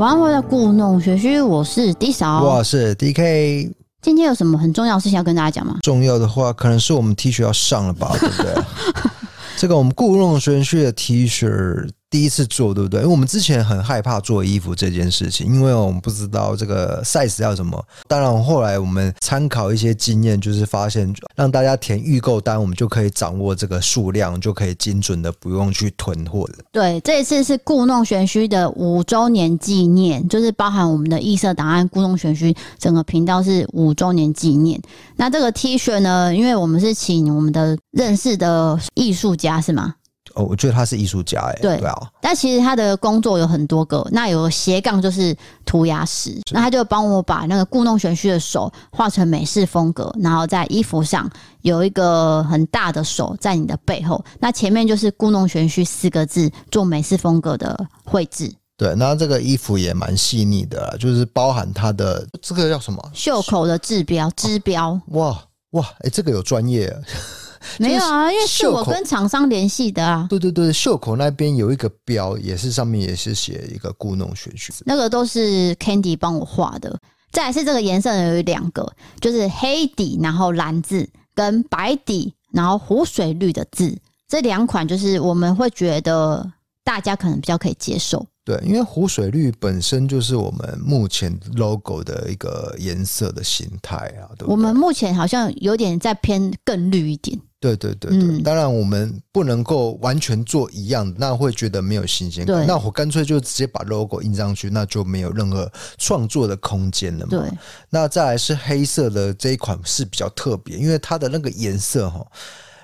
玩回的故弄玄虚，我是 D 嫂，我是 DK。今天有什么很重要的事情要跟大家讲吗？重要的话，可能是我们 T 恤要上了吧，对不对？这个我们故弄玄虚的 T 恤。第一次做，对不对？因为我们之前很害怕做衣服这件事情，因为我们不知道这个 size 要什么。当然，后来我们参考一些经验，就是发现让大家填预购单，我们就可以掌握这个数量，就可以精准的不用去囤货了。对，这一次是故弄玄虚的五周年纪念，就是包含我们的异色档案故弄玄虚整个频道是五周年纪念。那这个 T 恤呢，因为我们是请我们的认识的艺术家，是吗？哦，我觉得他是艺术家哎，对，对啊。但其实他的工作有很多个，那有个斜杠就是涂鸦师，那他就帮我把那个故弄玄虚的手画成美式风格，然后在衣服上有一个很大的手在你的背后，那前面就是故弄玄虚四个字做美式风格的绘制。对，那这个衣服也蛮细腻的，就是包含它的这个叫什么袖口的制标织标。哇哇，哎、欸，这个有专业。没有啊，因为是我跟厂商联系的啊。对对对，袖口那边有一个标，也是上面也是写一个故弄玄虚。那个都是 Candy 帮我画的。再来是这个颜色有两个，就是黑底然后蓝字，跟白底然后湖水绿的字。这两款就是我们会觉得大家可能比较可以接受。对，因为湖水绿本身就是我们目前 logo 的一个颜色的形态啊。对，对，我们目前好像有点在偏更绿一点。对对对对，嗯、当然我们不能够完全做一样，那会觉得没有新鲜感。那我干脆就直接把 logo 印上去，那就没有任何创作的空间了嘛。对。那再来是黑色的这一款是比较特别，因为它的那个颜色哈，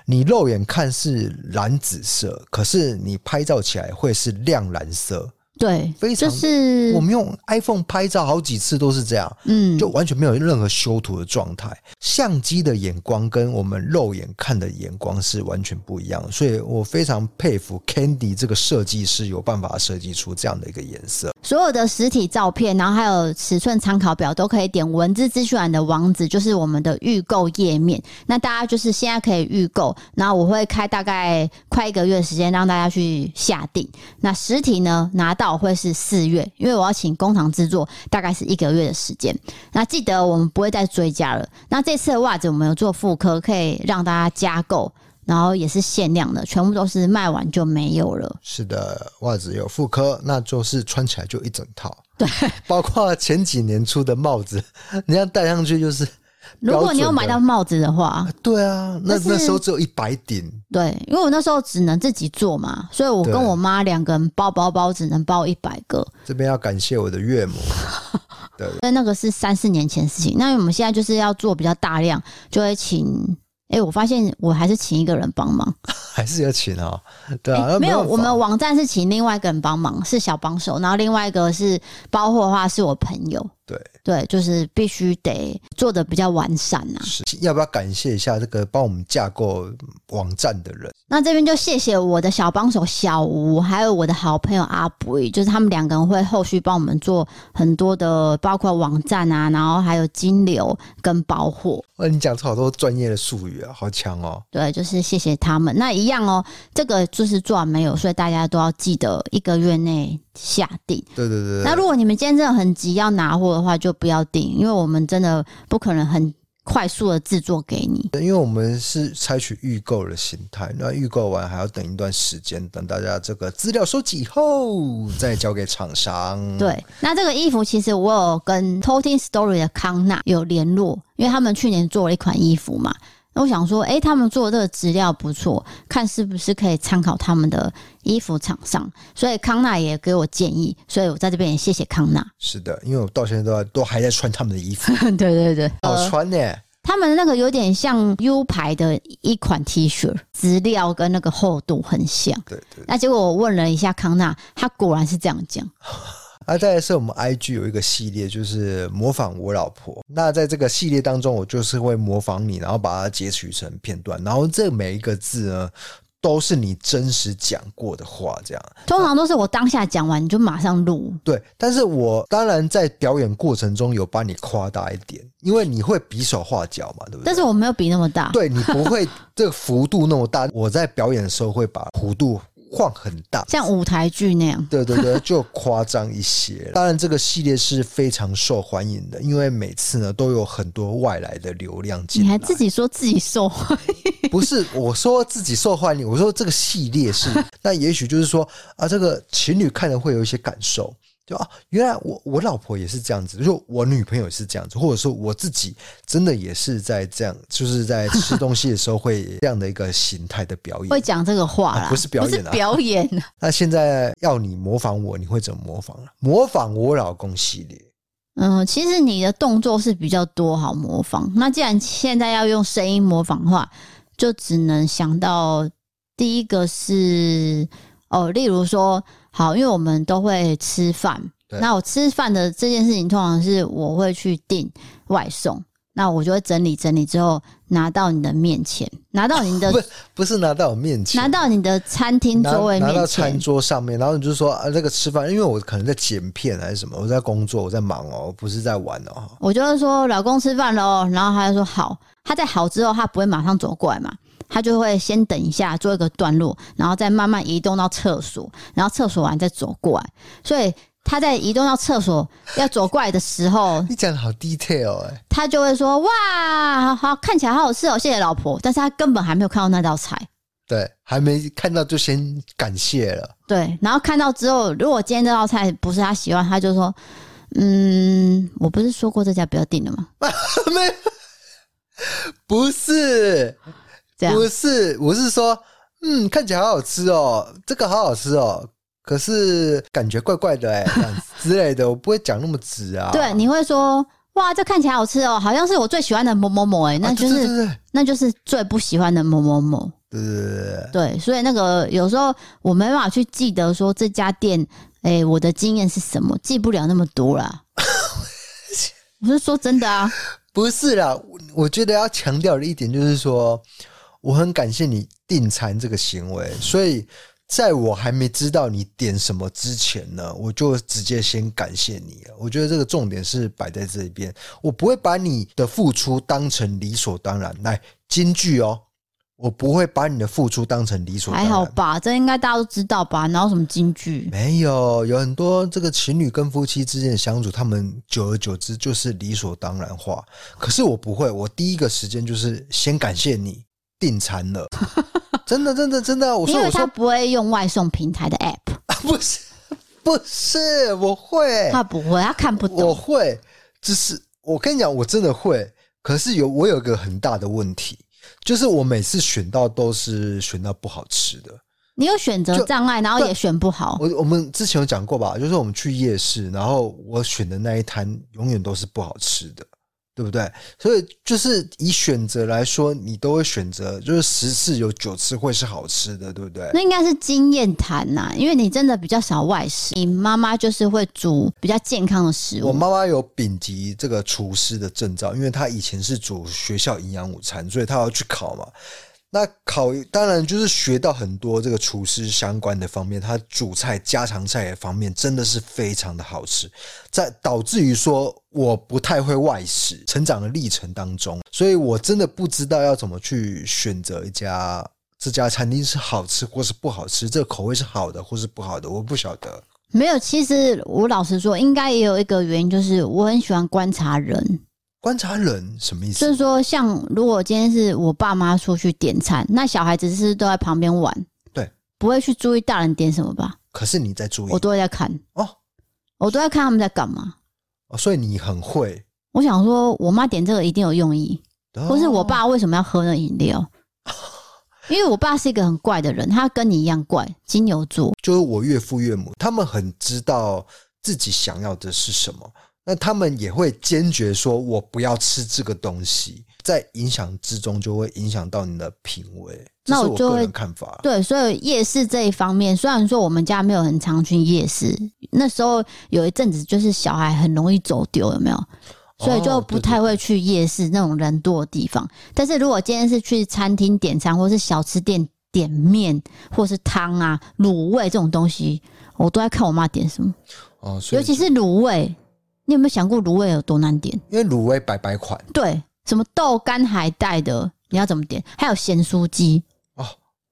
你肉眼看是蓝紫色，可是你拍照起来会是亮蓝色。对，非常就是我们用 iPhone 拍照好几次都是这样，嗯，就完全没有任何修图的状态。相机的眼光跟我们肉眼看的眼光是完全不一样的，所以我非常佩服 Candy 这个设计师有办法设计出这样的一个颜色。所有的实体照片，然后还有尺寸参考表，都可以点文字资讯栏的网址，就是我们的预购页面。那大家就是现在可以预购，然后我会开大概快一个月的时间让大家去下定。那实体呢，拿到。会是四月，因为我要请工厂制作，大概是一个月的时间。那记得我们不会再追加了。那这次的袜子我们有做复刻，可以让大家加购，然后也是限量的，全部都是卖完就没有了。是的，袜子有复刻，那就是穿起来就一整套。对，包括前几年出的帽子，你要戴上去就是。如果你有买到帽子的话，对啊，那那时候只有一百顶。对，因为我那时候只能自己做嘛，所以我跟我妈两个人包包包只能包一百个。这边要感谢我的岳母。对，但那个是三四年前的事情。那我们现在就是要做比较大量，就会请。哎、欸，我发现我还是请一个人帮忙，还是要请哦。对啊，欸、没有，我们网站是请另外一个人帮忙，是小帮手，然后另外一个是包货的话是我朋友。对对，就是必须得做的比较完善呐、啊。是，要不要感谢一下这个帮我们架构网站的人？那这边就谢谢我的小帮手小吴，还有我的好朋友阿布，就是他们两个人会后续帮我们做很多的，包括网站啊，然后还有金流跟包货。哇，你讲出好多专业的术语啊，好强哦！对，就是谢谢他们。那一样哦，这个就是做完没有，所以大家都要记得一个月内下定。对对对。那如果你们今天真的很急要拿货的话，就不要定，因为我们真的不可能很快速的制作给你。因为我们是采取预购的心态，那预购完还要等一段时间，等大家这个资料收集以后再交给厂商。对，那这个衣服其实我有跟 Toting Story 的康纳有联络，因为他们去年做了一款衣服嘛。我想说，哎、欸，他们做的这个资料不错，看是不是可以参考他们的衣服厂商。所以康纳也给我建议，所以我在这边也谢谢康纳。是的，因为我到现在都都还在穿他们的衣服。对对对，好穿呢、呃。他们那个有点像 U 牌的一款 T 恤，质料跟那个厚度很像。对，对对。那结果我问了一下康纳，他果然是这样讲。那再来是我们 IG 有一个系列，就是模仿我老婆。那在这个系列当中，我就是会模仿你，然后把它截取成片段，然后这每一个字呢，都是你真实讲过的话，这样。通常都是我当下讲完你就马上录。对，但是我当然在表演过程中有把你夸大一点，因为你会比手画脚嘛，对不对？但是我没有比那么大。对，你不会这个幅度那么大。我在表演的时候会把弧度。晃很大，像舞台剧那样。对对对，就夸张一些。当然，这个系列是非常受欢迎的，因为每次呢都有很多外来的流量进来。你还自己说自己受欢迎？不是，我说自己受欢迎，我说这个系列是。那也许就是说啊，这个情侣看了会有一些感受。就啊，原来我我老婆也是这样子，就我女朋友也是这样子，或者说我自己真的也是在这样，就是在吃东西的时候会这样的一个形态的表演，会讲这个话啦、啊，不是表演啊，表演、啊。那现在要你模仿我，你会怎么模仿？模仿我老公系列。嗯，其实你的动作是比较多，好模仿。那既然现在要用声音模仿的话，就只能想到第一个是哦，例如说。好，因为我们都会吃饭，那我吃饭的这件事情，通常是我会去订外送，那我就会整理整理之后拿到你的面前，拿到你的不不是拿到我面前，拿到你的餐厅座位面前，拿到餐桌上面，然后你就说啊，这个吃饭，因为我可能在剪片还是什么，我在工作，我在忙哦，不是在玩哦。我就会说老公吃饭喽，然后他就说好，他在好之后，他不会马上走过来嘛。他就会先等一下，做一个段落，然后再慢慢移动到厕所，然后厕所完再走过来。所以他在移动到厕所要走过来的时候，你讲的好 detail 哎，他就会说：“哇，好好看起来好好吃哦，谢谢老婆。”但是他根本还没有看到那道菜，对，还没看到就先感谢了。对，然后看到之后，如果今天这道菜不是他喜欢，他就说：“嗯，我不是说过这家不要订了吗？” 没，不是。不是，我是说，嗯，看起来好好吃哦，这个好好吃哦，可是感觉怪怪的哎，这样子之类的，我不会讲那么直啊。对，你会说，哇，这看起来好吃哦，好像是我最喜欢的某某某哎，那就是、啊、对对对对那就是最不喜欢的某某某。对对对对，所以那个有时候我没办法去记得说这家店，哎，我的经验是什么，记不了那么多啦。我是说真的啊，不是啦，我觉得要强调的一点就是说。我很感谢你订餐这个行为，所以在我还没知道你点什么之前呢，我就直接先感谢你了。我觉得这个重点是摆在这一边，我不会把你的付出当成理所当然。来，金句哦，我不会把你的付出当成理所当然。还好吧，这应该大家都知道吧？哪有什么金句？没有，有很多这个情侣跟夫妻之间的相处，他们久而久之就是理所当然化。可是我不会，我第一个时间就是先感谢你。订餐了，真的，真的，真的。我说，因为他不会用外送平台的 app，不是，不是，我会，他不会，他看不懂。我会，只是我跟你讲，我真的会。可是有我有一个很大的问题，就是我每次选到都是选到不好吃的。你有选择障碍，然后也选不好。我我们之前有讲过吧，就是我们去夜市，然后我选的那一摊永远都是不好吃的。对不对？所以就是以选择来说，你都会选择，就是十次有九次会是好吃的，对不对？那应该是经验谈呐，因为你真的比较少外食，你妈妈就是会煮比较健康的食物。我妈妈有丙级这个厨师的证照，因为她以前是煮学校营养午餐，所以她要去考嘛。那考当然就是学到很多这个厨师相关的方面，他煮菜家常菜的方面真的是非常的好吃，在导致于说我不太会外食，成长的历程当中，所以我真的不知道要怎么去选择一家这家餐厅是好吃或是不好吃，这个口味是好的或是不好的，我不晓得。没有，其实我老实说，应该也有一个原因，就是我很喜欢观察人。观察人什么意思？就是说，像如果今天是我爸妈出去点餐，那小孩子是都在旁边玩，对，不会去注意大人点什么吧？可是你在注意，我都会在看哦，我都在看他们在干嘛。哦，所以你很会。我想说，我妈点这个一定有用意，哦、或是我爸为什么要喝那饮料？因为我爸是一个很怪的人，他跟你一样怪，金牛座。就是我岳父岳母，他们很知道自己想要的是什么，那他们也会坚决说：“我不要吃这个东西。”在影响之中，就会影响到你的品味。那我就会看法。对，所以夜市这一方面，虽然说我们家没有很常去夜市，那时候有一阵子就是小孩很容易走丢，有没有？所以就不太会去夜市那种人多的地方。但是如果今天是去餐厅点餐，或是小吃店点面，或是汤啊、卤味这种东西，我都在看我妈点什么。哦，尤其是卤味，你有没有想过卤味有多难点？因为卤味百百款，对，什么豆干海带的，你要怎么点？还有咸酥鸡。哦，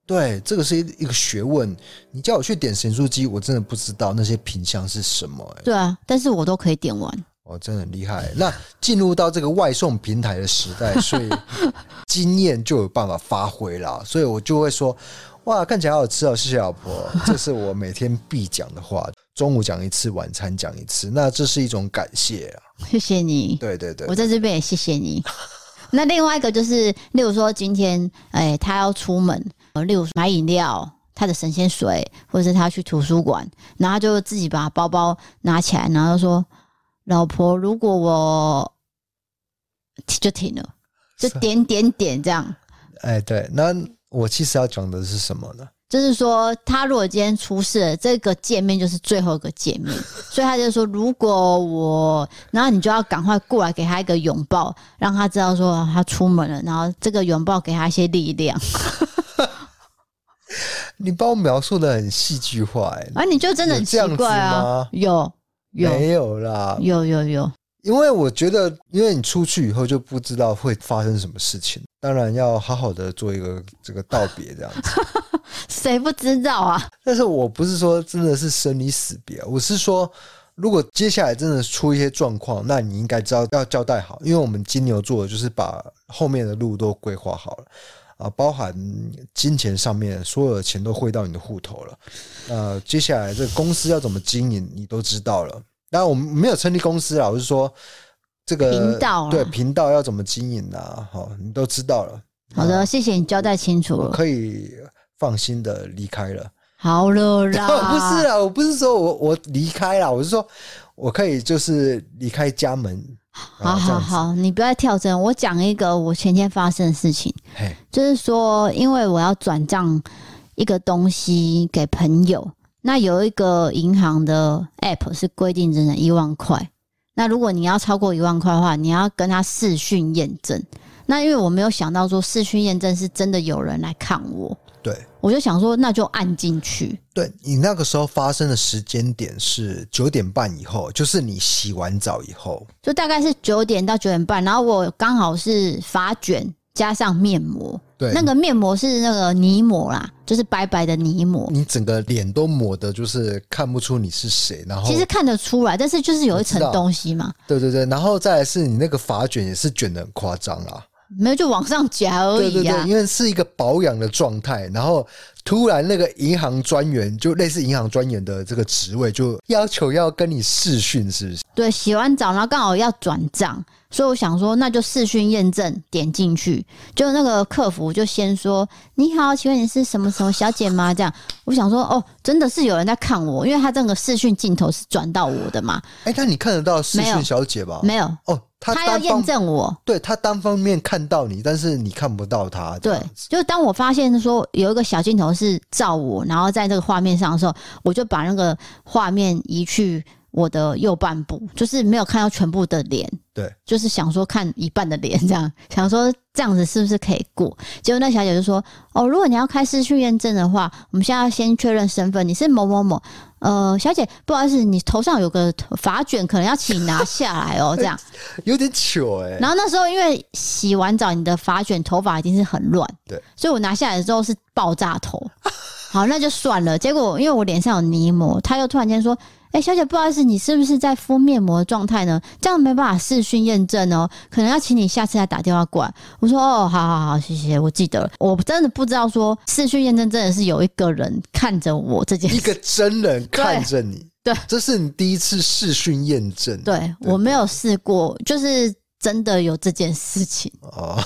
对，这个是一一个学问。你叫我去点咸酥鸡，我真的不知道那些品相是什么。对啊，但是我都可以点完。哦，真的很厉害。那进入到这个外送平台的时代，所以 经验就有办法发挥了。所以我就会说，哇，看起来好好吃哦，谢谢老婆，这是我每天必讲的话。中午讲一次，晚餐讲一次，那这是一种感谢啊。谢谢你。对对对，我在这边也谢谢你。那另外一个就是，例如说今天，哎，他要出门，例如买饮料，他的神仙水，或者是他去图书馆，然后就自己把包包拿起来，然后就说。老婆，如果我就停了，就点点点这样。哎，对，那我其实要讲的是什么呢？就是说，他如果今天出事了，这个见面就是最后一个见面，所以他就说，如果我，然后你就要赶快过来给他一个拥抱，让他知道说他出门了，然后这个拥抱给他一些力量。你把我描述的很戏剧化，哎，啊，你就真的很奇怪啊，有。有。没有啦，有有有，因为我觉得，因为你出去以后就不知道会发生什么事情，当然要好好的做一个这个道别这样子。谁不知道啊？但是我不是说真的是生离死别，我是说，如果接下来真的出一些状况，那你应该知道要交代好，因为我们金牛座就是把后面的路都规划好了啊，包含金钱上面所有的钱都汇到你的户头了。呃，接下来这个公司要怎么经营，你都知道了。当然，我们没有成立公司啊，我是说这个频道对频道要怎么经营啊？好，你都知道了。好的，谢谢你交代清楚了，可以放心的离开了。好了啦，不是啊，我不是说我我离开了，我是说我可以就是离开家门。好好好，你不要跳针。我讲一个我前天发生的事情，嘿，就是说，因为我要转账一个东西给朋友。那有一个银行的 app 是规定只能一万块，那如果你要超过一万块的话，你要跟他视讯验证。那因为我没有想到说视讯验证是真的有人来看我，对，我就想说那就按进去。对，你那个时候发生的时间点是九点半以后，就是你洗完澡以后，就大概是九点到九点半，然后我刚好是发卷加上面膜。对，那个面膜是那个泥膜啦，就是白白的泥膜。你整个脸都抹的，就是看不出你是谁。然后其实看得出来，但是就是有一层东西嘛。对对对，然后再来是你那个发卷也是卷的很夸张啦，没有就往上夹而已啊。对对对，因为是一个保养的状态，然后突然那个银行专员就类似银行专员的这个职位，就要求要跟你试训，是不是？对，洗完澡然后刚好要转账。所以我想说，那就试训验证，点进去，就那个客服就先说：“你好，请问你是什么什么小姐吗？”这样，我想说，哦，真的是有人在看我，因为他这个视讯镜头是转到我的嘛。哎、欸，那你看得到视讯小姐吧？没有哦，他他要验证我，对他单方面看到你，但是你看不到他。对，就当我发现说有一个小镜头是照我，然后在这个画面上的时候，我就把那个画面移去我的右半部，就是没有看到全部的脸。对，就是想说看一半的脸，这样 想说这样子是不是可以过？结果那小姐就说：“哦，如果你要开视讯验证的话，我们现在要先确认身份，你是某某某。呃，小姐，不好意思，你头上有个发卷，可能要请拿下来哦。”这样有点糗哎。然后那时候因为洗完澡，你的发卷头发已经是很乱，对，所以我拿下来的时候是爆炸头。好，那就算了。结果因为我脸上有泥膜，他又突然间说：“哎、欸，小姐，不好意思，你是不是在敷面膜的状态呢？这样没办法视讯验证哦，可能要请你下次再打电话过来。”我说：“哦，好好好，谢谢，我记得了。”我真的不知道说视讯验证真的是有一个人看着我这件事，一个真人看着你。对，这是你第一次视讯验证。对，对我没有试过，就是真的有这件事情哦。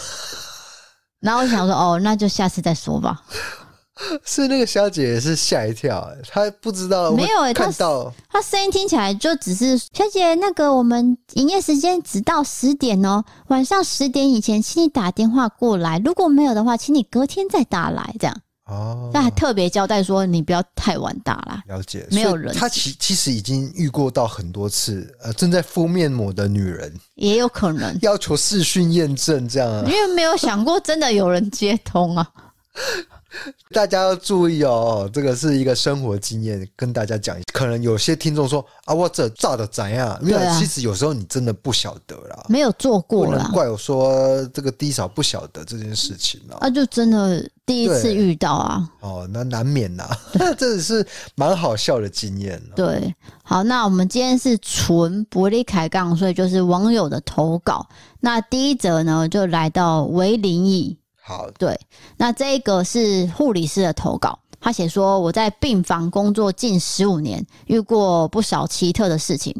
然后我想说，哦，那就下次再说吧。是那个小姐也是吓一跳，她不知道没有看到她声音听起来就只是小姐，那个我们营业时间只到十点哦，晚上十点以前，请你打电话过来，如果没有的话，请你隔天再打来，这样。哦，那还特别交代说，你不要太晚打啦。了解，没有人。他其其实已经遇过到很多次，呃，正在敷面膜的女人也有可能要求视讯验证这样啊，因为没有想过真的有人接通啊。大家要注意哦，这个是一个生活经验，跟大家讲。可能有些听众说啊，我这炸的怎样？因为其实有时候你真的不晓得啦，没有做过啦，不能怪我说这个低嫂不晓得这件事情啊。那就真的第一次遇到啊。哦，那难免呐，这是蛮好笑的经验。对，好，那我们今天是纯伯利开杠，所以就是网友的投稿。那第一则呢，就来到为灵异。好，对，那这个是护理师的投稿，他写说，我在病房工作近十五年，遇过不少奇特的事情。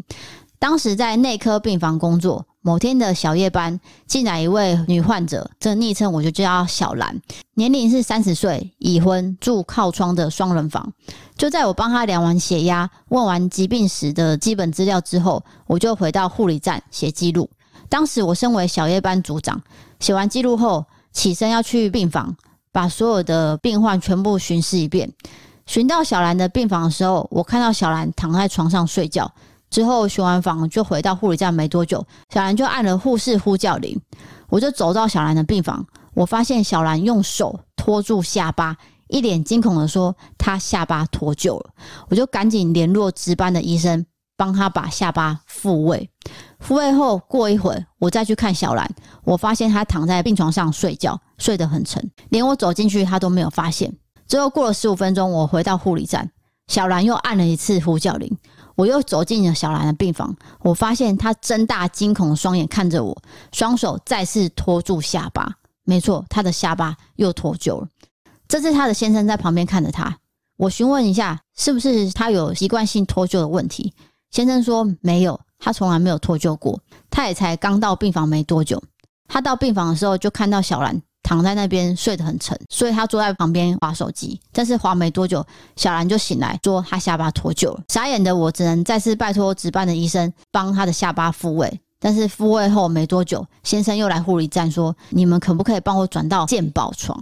当时在内科病房工作，某天的小夜班进来一位女患者，这昵称我就叫小兰，年龄是三十岁，已婚，住靠窗的双人房。就在我帮她量完血压、问完疾病史的基本资料之后，我就回到护理站写记录。当时我身为小夜班组长，写完记录后，起身要去病房，把所有的病患全部巡视一遍。巡到小兰的病房的时候，我看到小兰躺在床上睡觉。之后巡完房就回到护理站没多久，小兰就按了护士呼叫铃。我就走到小兰的病房，我发现小兰用手托住下巴，一脸惊恐的说：“她下巴脱臼了。”我就赶紧联络值班的医生，帮他把下巴复位。复位后，过一会儿，我再去看小兰，我发现她躺在病床上睡觉，睡得很沉，连我走进去，她都没有发现。之后过了十五分钟，我回到护理站，小兰又按了一次呼叫铃，我又走进了小兰的病房，我发现她睁大惊恐的双眼看着我，双手再次托住下巴，没错，她的下巴又脱臼了。这次她的先生在旁边看着她，我询问一下，是不是她有习惯性脱臼的问题？先生说没有。他从来没有脱臼过，他也才刚到病房没多久。他到病房的时候就看到小兰躺在那边睡得很沉，所以他坐在旁边滑手机。但是滑没多久，小兰就醒来，说他下巴脱臼了。傻眼的我只能再次拜托值班的医生帮他的下巴复位。但是复位后没多久，先生又来护理站说：“你们可不可以帮我转到健保床？”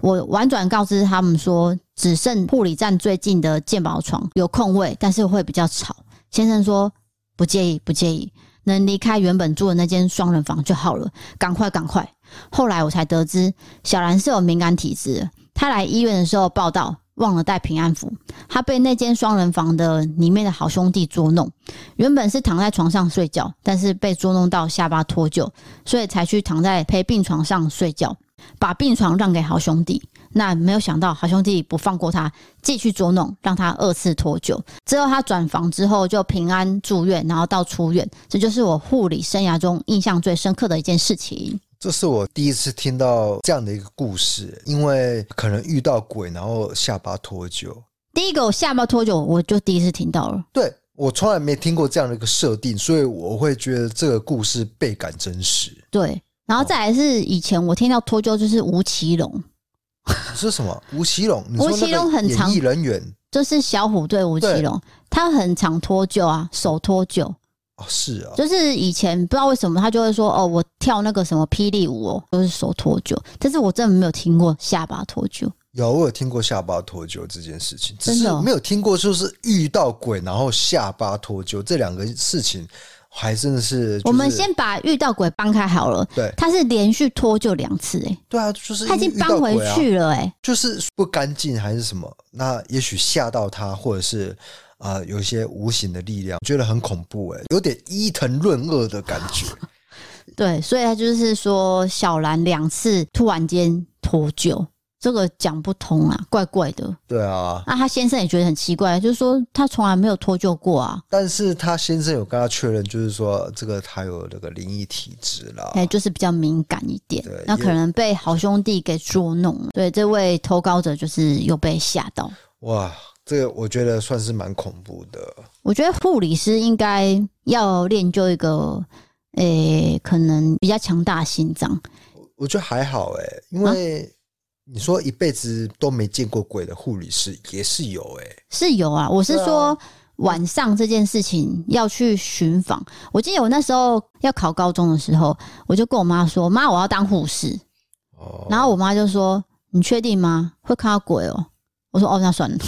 我婉转告知他们说：“只剩护理站最近的健保床有空位，但是会比较吵。”先生说。不介意，不介意，能离开原本住的那间双人房就好了。赶快，赶快！后来我才得知，小兰是有敏感体质。她来医院的时候报道，忘了带平安符。她被那间双人房的里面的好兄弟捉弄。原本是躺在床上睡觉，但是被捉弄到下巴脱臼，所以才去躺在陪病床上睡觉，把病床让给好兄弟。那没有想到，好兄弟不放过他，继续捉弄，让他二次脱臼。之后他转房之后就平安住院，然后到出院。这就是我护理生涯中印象最深刻的一件事情。这是我第一次听到这样的一个故事，因为可能遇到鬼，然后下巴脱臼。第一个我下巴脱臼，我就第一次听到了。对，我从来没听过这样的一个设定，所以我会觉得这个故事倍感真实。对，然后再来是以前我听到脱臼就是吴奇隆。是什么？吴奇隆，吴奇隆很长，演艺人员。就是小虎队吴奇隆，他很常脱臼啊，手脱臼。哦，是啊，就是以前不知道为什么他就会说哦，我跳那个什么霹雳舞哦，都是手脱臼，但是我真的没有听过下巴脱臼。有，我有听过下巴脱臼这件事情，只是没有听过就是遇到鬼然后下巴脱臼这两个事情。还真的是，我们先把遇到鬼搬开好了。对，他是连续脱臼两次，哎，对啊，就是他已经搬回去了，哎，就是不干净还是什么？那也许吓到他，或者是啊、呃，有一些无形的力量，觉得很恐怖，哎，有点伊藤润二的感觉。对，所以他就是说，小兰两次突然间脱臼，这个讲不通啊，怪怪的。对啊，那他先生也觉得很奇怪，就是说他从来没有脱臼过啊。但是他先生有跟他确认，就是说这个他有那个灵异体质啦，哎，就是比较敏感一点。对，那可能被好兄弟给捉弄了。对，这位投稿者就是又被吓到。哇，这个我觉得算是蛮恐怖的。我觉得护理师应该要练就一个，诶，可能比较强大的心脏。我觉得还好哎，因为你说一辈子都没见过鬼的护理师也是有哎，是有啊。我是说晚上这件事情要去巡访。我记得我那时候要考高中的时候，我就跟我妈说：“妈，我要当护士。”哦，然后我妈就说：“你确定吗？会看到鬼哦。”我说：“哦，那算了。”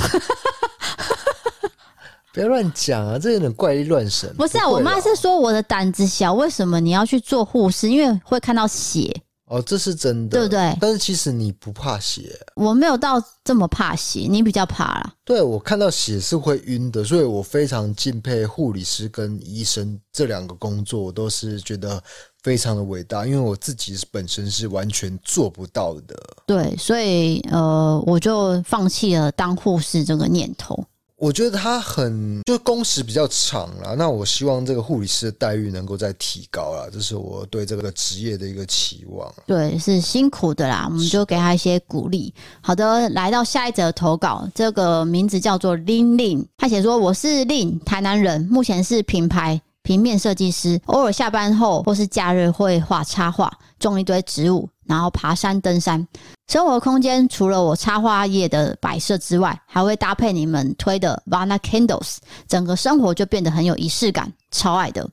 不要乱讲啊，这有点怪力乱神。不是啊，我妈是说我的胆子小，为什么你要去做护士？因为会看到血。哦，这是真的，对不对？但是其实你不怕血，我没有到这么怕血，你比较怕啦。对，我看到血是会晕的，所以我非常敬佩护理师跟医生这两个工作，我都是觉得非常的伟大，因为我自己本身是完全做不到的。对，所以呃，我就放弃了当护士这个念头。我觉得他很就工时比较长啦，那我希望这个护理师的待遇能够再提高啦，这是我对这个职业的一个期望。对，是辛苦的啦，我们就给他一些鼓励。好的，来到下一则投稿，这个名字叫做玲玲，他写说：“我是玲，台南人，目前是品牌。”平面设计师，偶尔下班后或是假日会画插画，种一堆植物，然后爬山登山。生活空间除了我插花叶的摆设之外，还会搭配你们推的 Vana Candles，整个生活就变得很有仪式感，超爱的，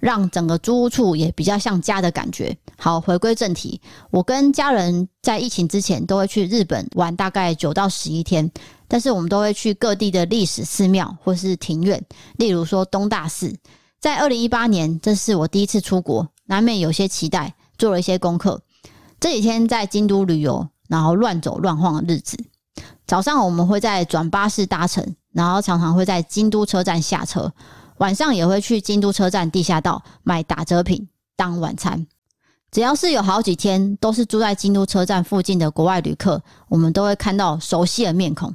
让整个租屋处也比较像家的感觉。好，回归正题，我跟家人在疫情之前都会去日本玩，大概九到十一天，但是我们都会去各地的历史寺庙或是庭院，例如说东大寺。在二零一八年，这是我第一次出国，难免有些期待，做了一些功课。这几天在京都旅游，然后乱走乱晃的日子。早上我们会在转巴士搭乘，然后常常会在京都车站下车。晚上也会去京都车站地下道买打折品当晚餐。只要是有好几天都是住在京都车站附近的国外旅客，我们都会看到熟悉的面孔。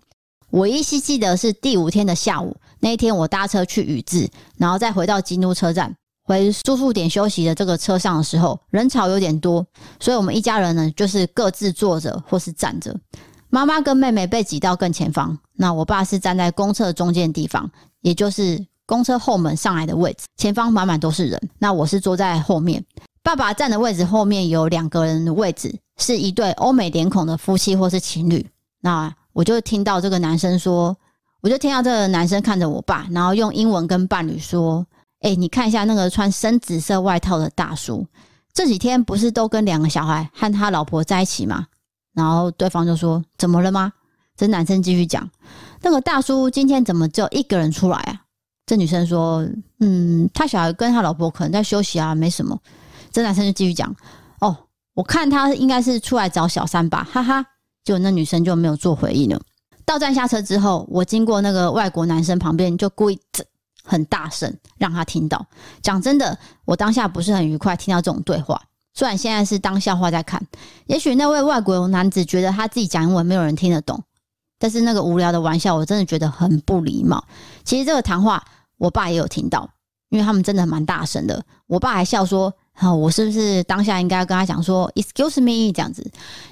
我依稀记得是第五天的下午。那一天我搭车去宇治，然后再回到京都车站，回住宿点休息的这个车上的时候，人潮有点多，所以我们一家人呢就是各自坐着或是站着。妈妈跟妹妹被挤到更前方，那我爸是站在公车中间地方，也就是公车后门上来的位置，前方满满都是人。那我是坐在后面，爸爸站的位置后面有两个人的位置，是一对欧美脸孔的夫妻或是情侣。那我就听到这个男生说。我就听到这个男生看着我爸，然后用英文跟伴侣说：“哎，你看一下那个穿深紫色外套的大叔，这几天不是都跟两个小孩和他老婆在一起吗？”然后对方就说：“怎么了吗？”这男生继续讲：“那个大叔今天怎么只有一个人出来啊？”这女生说：“嗯，他小孩跟他老婆可能在休息啊，没什么。”这男生就继续讲：“哦，我看他应该是出来找小三吧，哈哈。”结果那女生就没有做回应了。到站下车之后，我经过那个外国男生旁边，就故意很大声让他听到。讲真的，我当下不是很愉快，听到这种对话。虽然现在是当笑话在看，也许那位外国男子觉得他自己讲英文没有人听得懂，但是那个无聊的玩笑，我真的觉得很不礼貌。其实这个谈话，我爸也有听到，因为他们真的蛮大声的。我爸还笑说：“好，我是不是当下应该跟他讲说 ‘excuse me’ 这样子？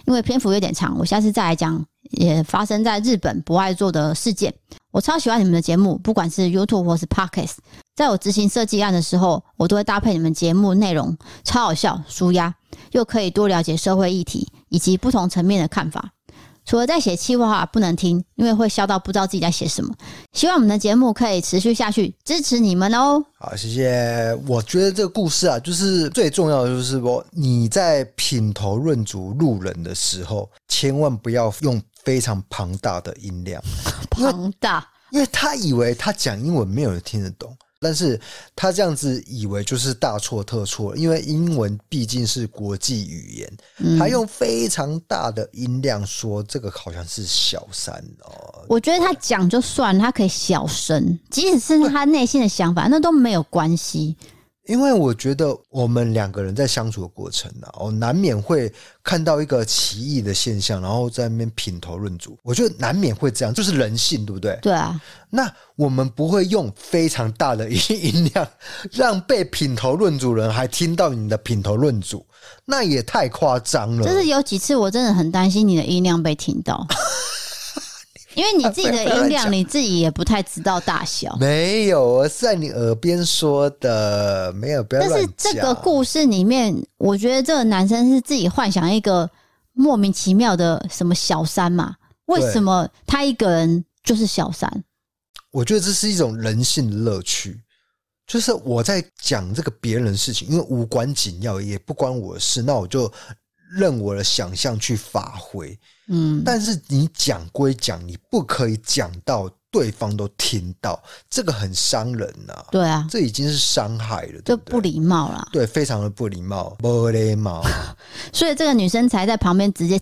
因为篇幅有点长，我下次再来讲。”也发生在日本不爱做的事件。我超喜欢你们的节目，不管是 YouTube 或是 Podcast。在我执行设计案的时候，我都会搭配你们节目内容，超好笑、舒压，又可以多了解社会议题以及不同层面的看法。除了在写企划话不能听，因为会笑到不知道自己在写什么。希望我们的节目可以持续下去，支持你们哦。好，谢谢。我觉得这个故事啊，就是最重要的就是说，你在品头论足路人的时候，千万不要用。非常庞大的音量，庞大，因为他以为他讲英文没有人听得懂，但是他这样子以为就是大错特错，因为英文毕竟是国际语言，嗯，他用非常大的音量说这个好像是小三哦。我觉得他讲就算，他可以小声，即使是他内心的想法，那都没有关系。因为我觉得我们两个人在相处的过程呢、啊，我难免会看到一个奇异的现象，然后在那边品头论足。我觉得难免会这样，就是人性，对不对？对啊。那我们不会用非常大的音音量，让被品头论足人还听到你的品头论足，那也太夸张了。就是有几次我真的很担心你的音量被听到。因为你自己的 音量，你自己也不太知道大小。没有，我是在你耳边说的，没有，不要。但是这个故事里面，我觉得这个男生是自己幻想一个莫名其妙的什么小三嘛？为什么他一个人就是小三？我觉得这是一种人性的乐趣，就是我在讲这个别人的事情，因为无关紧要，也不关我的事，那我就。任我的想象去发挥，嗯，但是你讲归讲，你不可以讲到对方都听到，这个很伤人呐、啊。对啊，这已经是伤害了，这不礼貌了。对，非常的不礼貌，不礼貌。所以这个女生才在旁边直接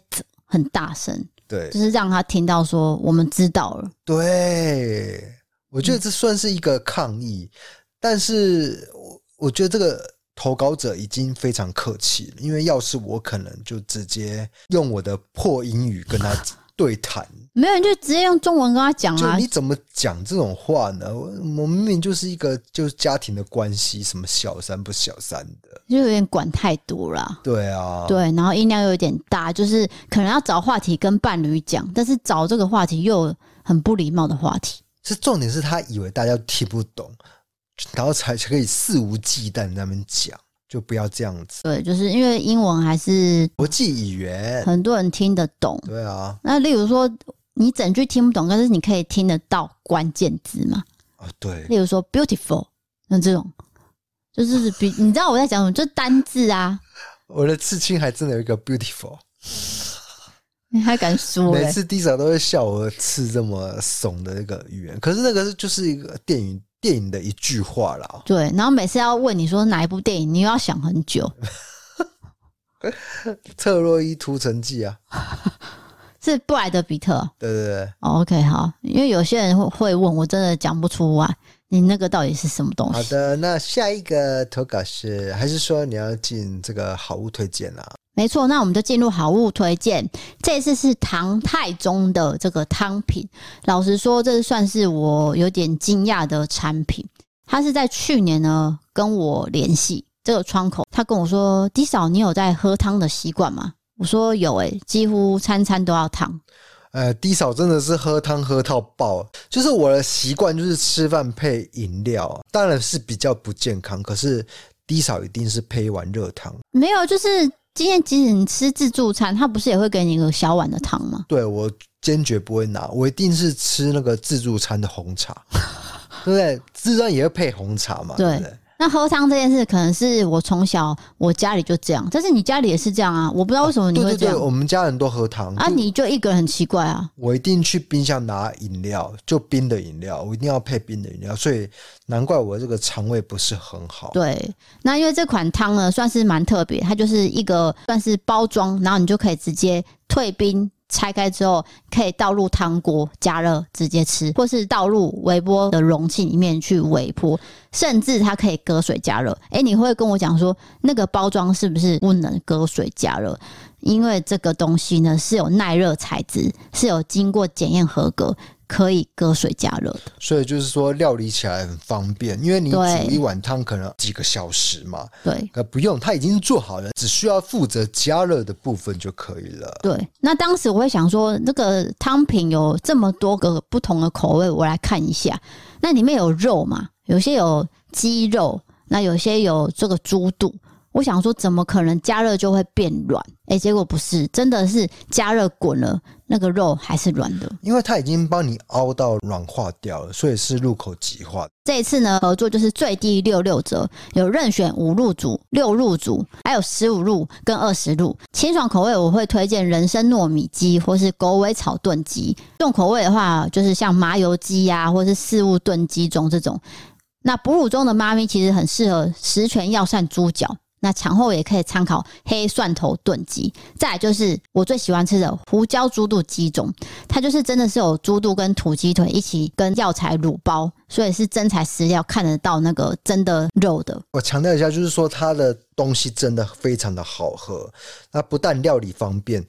很大声，对，就是让她听到说我们知道了。对，我觉得这算是一个抗议，嗯、但是我我觉得这个。投稿者已经非常客气了，因为要是我，可能就直接用我的破英语跟他对谈。没有，就直接用中文跟他讲啊！你怎么讲这种话呢？我明明就是一个就是家庭的关系，什么小三不小三的，就有点管太多了。对啊，对，然后音量又有点大，就是可能要找话题跟伴侣讲，但是找这个话题又很不礼貌的话题。是重点是他以为大家听不懂。然后才可以肆无忌惮那边讲，就不要这样子。对，就是因为英文还是国际语言，很多人听得懂。对啊，那例如说你整句听不懂，但是你可以听得到关键字嘛？啊，对。例如说 beautiful，那这种就是比你知道我在讲什么？就是单字啊。我的刺青还真的有一个 beautiful，你还敢说？每次 D 嫂都会笑我刺这么怂的那个语言，可是那个就是一个电影。电影的一句话啦，对，然后每次要问你说哪一部电影，你又要想很久。特洛伊屠城记啊，是布莱德比特。对对对，OK，好，因为有些人会会问我，真的讲不出来，你那个到底是什么东西？好的，那下一个投稿是，还是说你要进这个好物推荐啊？没错，那我们就进入好物推荐。这次是唐太宗的这个汤品，老实说，这算是我有点惊讶的产品。他是在去年呢跟我联系这个窗口，他跟我说迪嫂，你有在喝汤的习惯吗？”我说：“有诶，几乎餐餐都要汤。”呃低嫂真的是喝汤喝到爆，就是我的习惯就是吃饭配饮料，当然是比较不健康。可是低嫂一定是配一碗热汤，没有就是。今天即使你吃自助餐，他不是也会给你一个小碗的汤吗？对，我坚决不会拿，我一定是吃那个自助餐的红茶，对不对？自助餐也会配红茶嘛，对，对不对？那喝汤这件事，可能是我从小我家里就这样，但是你家里也是这样啊？我不知道为什么你会这样。对对对，我们家人都喝汤啊，你就一个人很奇怪啊。我一定去冰箱拿饮料，就冰的饮料，我一定要配冰的饮料，所以难怪我这个肠胃不是很好。对，那因为这款汤呢，算是蛮特别，它就是一个算是包装，然后你就可以直接退冰。拆开之后，可以倒入汤锅加热直接吃，或是倒入微波的容器里面去微波，甚至它可以隔水加热。诶，你会跟我讲说，那个包装是不是不能隔水加热？因为这个东西呢是有耐热材质，是有经过检验合格。可以隔水加热的，所以就是说料理起来很方便，因为你煮一碗汤可能几个小时嘛。对，呃不用，它已经做好了，只需要负责加热的部分就可以了。对，那当时我会想说，那个汤品有这么多个不同的口味，我来看一下。那里面有肉嘛？有些有鸡肉，那有些有这个猪肚。我想说，怎么可能加热就会变软？哎，结果不是，真的是加热滚了，那个肉还是软的。因为它已经帮你熬到软化掉了，所以是入口即化。这一次呢，合作就是最低六六折，有任选五入组、六入组，还有十五入跟二十入。清爽口味我会推荐人参糯米鸡或是狗尾草炖鸡。重口味的话，就是像麻油鸡呀、啊，或是四物炖鸡中这种。那哺乳中的妈咪其实很适合十全药膳猪脚。那产后也可以参考黑蒜头炖鸡。再来就是我最喜欢吃的胡椒猪肚鸡种，它就是真的是有猪肚跟土鸡腿一起跟药材卤包，所以是真材实料，看得到那个真的肉的。我强调一下，就是说它的东西真的非常的好喝，那不但料理方便。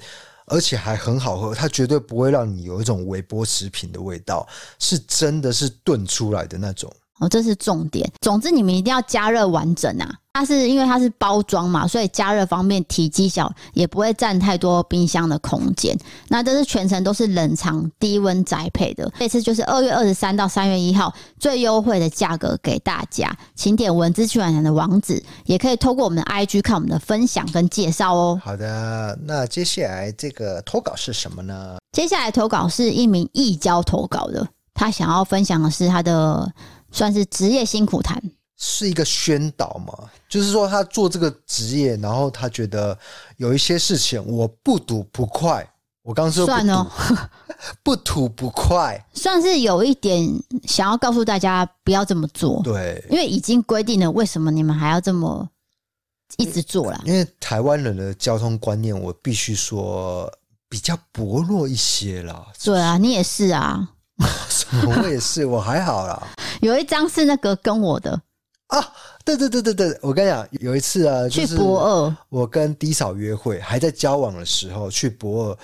而且还很好喝，它绝对不会让你有一种微波食品的味道，是真的是炖出来的那种。哦，这是重点。总之，你们一定要加热完整啊！它是因为它是包装嘛，所以加热方面体积小，也不会占太多冰箱的空间。那这是全程都是冷藏低温宅配的。这次就是二月二十三到三月一号最优惠的价格给大家，请点文字去完的网址，也可以透过我们的 IG 看我们的分享跟介绍哦。好的，那接下来这个投稿是什么呢？接下来投稿是一名义交投稿的，他想要分享的是他的。算是职业辛苦谈，是一个宣导嘛？就是说他做这个职业，然后他觉得有一些事情我不吐不快。我刚刚说算了，不吐不快，算是有一点想要告诉大家不要这么做。对，因为已经规定了，为什么你们还要这么一直做啦？因为台湾人的交通观念，我必须说比较薄弱一些啦。对啊，你也是啊。我也是，我还好啦。有一张是那个跟我的啊，对对对对对，我跟你讲，有一次啊，去博二，我跟低嫂约会，还在交往的时候去博二，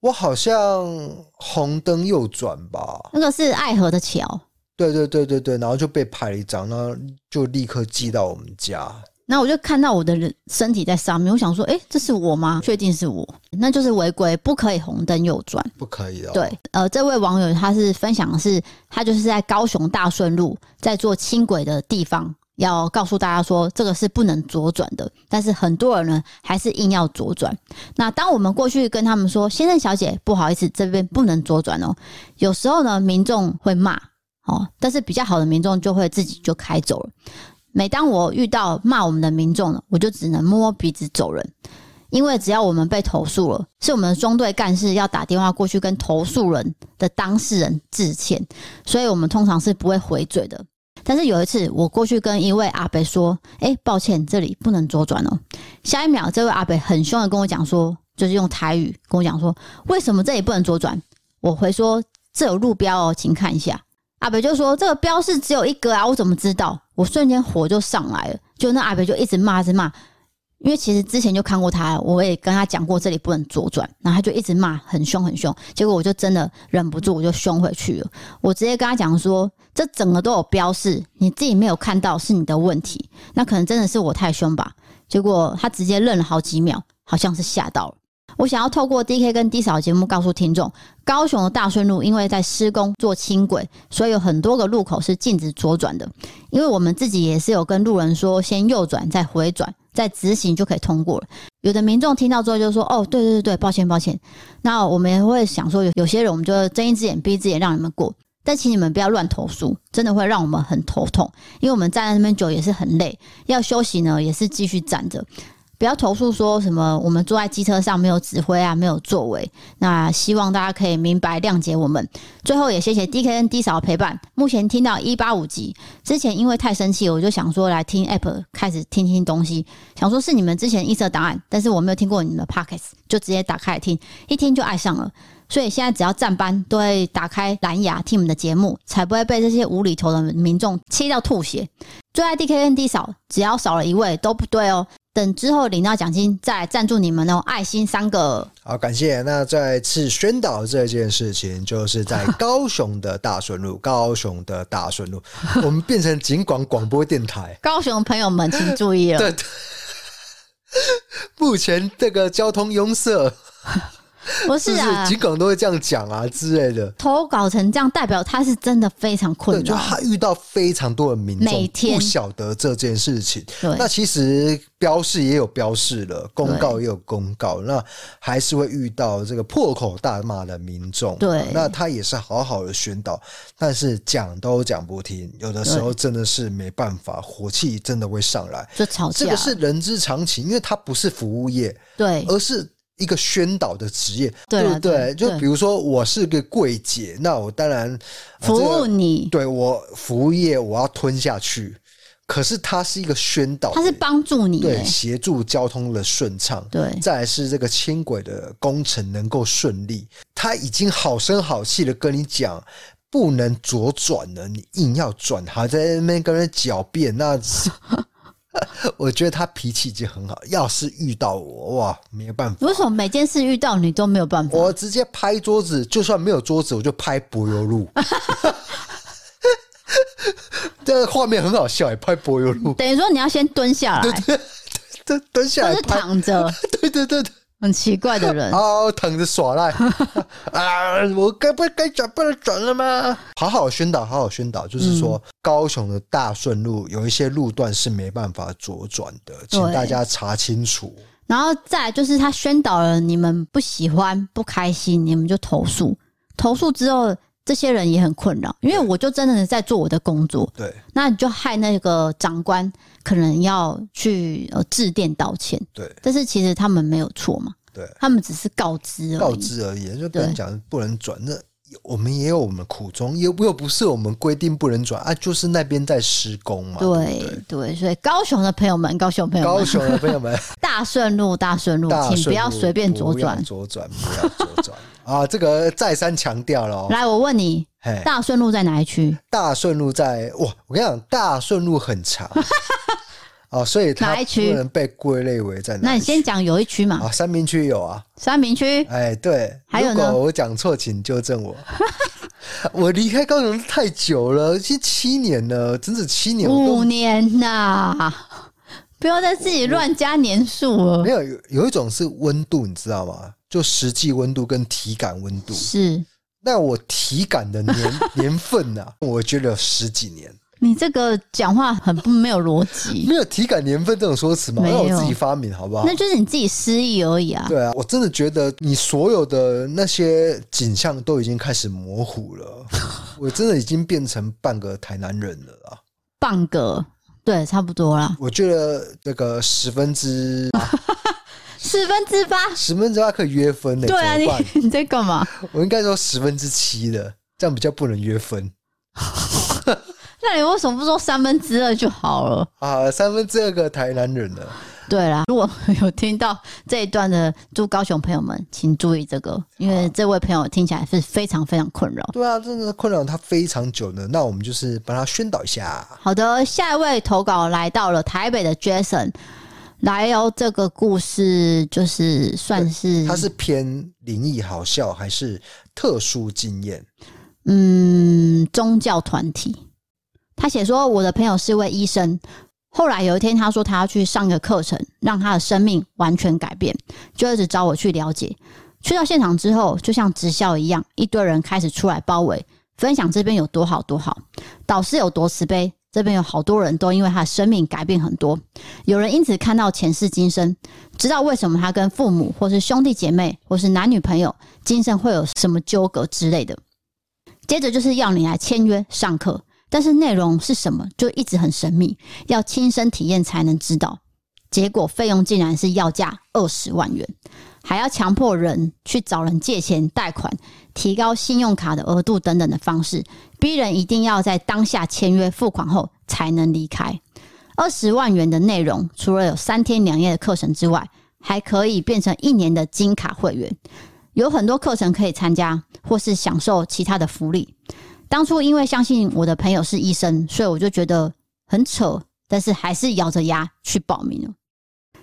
我好像红灯右转吧，那个是爱河的桥，对对对对对，然后就被拍了一张，然后就立刻寄到我们家。那我就看到我的人身体在上面，我想说，哎，这是我吗？确定是我，那就是违规，不可以红灯右转，不可以的。对，呃，这位网友他是分享的是，他就是在高雄大顺路在做轻轨的地方，要告诉大家说，这个是不能左转的，但是很多人呢还是硬要左转。那当我们过去跟他们说，先生小姐，不好意思，这边不能左转哦。有时候呢，民众会骂哦，但是比较好的民众就会自己就开走了。每当我遇到骂我们的民众呢，我就只能摸摸鼻子走人，因为只要我们被投诉了，是我们的中队干事要打电话过去跟投诉人的当事人致歉，所以我们通常是不会回嘴的。但是有一次，我过去跟一位阿伯说：“哎，抱歉，这里不能左转哦。”下一秒，这位阿伯很凶的跟我讲说，就是用台语跟我讲说：“为什么这里不能左转？”我回说：“这有路标哦，请看一下。”阿伯就说：“这个标是只有一格啊，我怎么知道？”我瞬间火就上来了，就那阿伯就一直骂，一直骂，因为其实之前就看过他，我也跟他讲过这里不能左转，然后他就一直骂，很凶很凶，结果我就真的忍不住，我就凶回去了。我直接跟他讲说，这整个都有标示，你自己没有看到是你的问题，那可能真的是我太凶吧。结果他直接愣了好几秒，好像是吓到了。我想要透过 DK 跟 D 嫂节目告诉听众，高雄的大顺路因为在施工做轻轨，所以有很多个路口是禁止左转的。因为我们自己也是有跟路人说，先右转再回转，在执行就可以通过了。有的民众听到之后就说：“哦，对对对对，抱歉抱歉。”那我们会想说，有有些人我们就睁一只眼闭一只眼让你们过，但请你们不要乱投诉，真的会让我们很头痛，因为我们站在那边久也是很累，要休息呢也是继续站着。不要投诉说什么我们坐在机车上没有指挥啊，没有作为。那希望大家可以明白谅解我们。最后也谢谢 DKN D 嫂陪伴。目前听到一八五集，之前因为太生气，我就想说来听 App 开始听听东西，想说是你们之前预设档案，但是我没有听过你们的 Podcast，就直接打开来听，一听就爱上了。所以现在只要站班都会打开蓝牙听我们的节目，才不会被这些无厘头的民众气到吐血。最爱 DKN D 嫂，只要少了一位都不对哦。等之后领到奖金再来赞助你们哦，爱心三个。好，感谢。那再次宣导这件事情，就是在高雄的大顺路，高雄的大顺路，我们变成警广广播电台。高雄朋友们请注意了，对，目前这个交通拥塞。不是啊，桔梗都会这样讲啊之类的。投稿成这样，代表他是真的非常困难，就他遇到非常多的民众，每天不晓得这件事情。对，那其实标示也有标示了，公告也有公告，那还是会遇到这个破口大骂的民众。对，那他也是好好的宣导，但是讲都讲不听，有的时候真的是没办法，火气真的会上来，就吵架。这个是人之常情，因为他不是服务业，对，而是。一个宣导的职业，对不对？就比如说，我是个柜姐，那我当然服务你。对我服务业，我要吞下去。可是它是一个宣导，它是帮助你，对，协助交通的顺畅，对，再来是这个轻轨的工程能够顺利。他已经好声好气的跟你讲，不能左转了，你硬要转，还在那边跟人狡辩，那 我觉得他脾气已经很好。要是遇到我，哇，没有办法。为什么每件事遇到你都没有办法？我直接拍桌子，就算没有桌子，我就拍柏油路。这个画面很好笑，拍柏油路，等于说你要先蹲下来，对对对，蹲下来是躺着，对对对对。很奇怪的人，哦躺着耍赖 啊！我该不该转不能转了吗？好好宣导，好好宣导，就是说、嗯、高雄的大顺路有一些路段是没办法左转的，请大家查清楚。然后再来就是他宣导了，你们不喜欢、不开心，你们就投诉。投诉之后，这些人也很困扰，因为我就真的是在做我的工作。对，那你就害那个长官。可能要去呃致电道歉，对，但是其实他们没有错嘛，对，他们只是告知告知而已，就跟你讲不能转，那我们也有我们苦衷，又又不是我们规定不能转啊，就是那边在施工嘛，对对，对，所以高雄的朋友们，高雄朋友们，高雄的朋友们，大顺路，大顺路，请不要随便左转，左转不要左转。啊，这个再三强调了。来，我问你，大顺路在哪一区？大顺路在哇，我跟你讲，大顺路很长。哦，所以它不能被归类为在哪？那你先讲有一区嘛？啊，三明区有啊，三明区。哎，对，还有呢？如果我讲错，请纠正我。我离开高雄太久了，已经七年了，整整七年。五年呐！不要再自己乱加年数了。没有，有有一种是温度，你知道吗？就实际温度跟体感温度是。那我体感的年 年份呢？我觉得有十几年。你这个讲话很不没有逻辑，没有体感年份这种说辞嘛？没有，我自己发明好不好？那就是你自己失忆而已啊。对啊，我真的觉得你所有的那些景象都已经开始模糊了，我真的已经变成半个台南人了啊。半个，对，差不多啦。我觉得这个十分之 十分之八，十分之八可以约分的。对啊，你 你在干嘛？我应该说十分之七的，这样比较不能约分。那你为什么不说三分之二就好了？啊，三分之二个台南人呢。对啦，如果有听到这一段的住高雄朋友们，请注意这个，因为这位朋友听起来是非常非常困扰。对啊，真的困扰他非常久呢。那我们就是帮他宣导一下。好的，下一位投稿来到了台北的 Jason，来哦，这个故事就是算是他是偏灵异好笑还是特殊经验？嗯，宗教团体。他写说：“我的朋友是位医生，后来有一天，他说他要去上一个课程，让他的生命完全改变，就一直找我去了解。去到现场之后，就像直销一样，一堆人开始出来包围，分享这边有多好多好，导师有多慈悲。这边有好多人都因为他的生命改变很多，有人因此看到前世今生，知道为什么他跟父母或是兄弟姐妹或是男女朋友今生会有什么纠葛之类的。接着就是要你来签约上课。”但是内容是什么，就一直很神秘，要亲身体验才能知道。结果费用竟然是要价二十万元，还要强迫人去找人借钱贷款，提高信用卡的额度等等的方式，逼人一定要在当下签约付款后才能离开。二十万元的内容，除了有三天两夜的课程之外，还可以变成一年的金卡会员，有很多课程可以参加，或是享受其他的福利。当初因为相信我的朋友是医生，所以我就觉得很扯，但是还是咬着牙去报名了。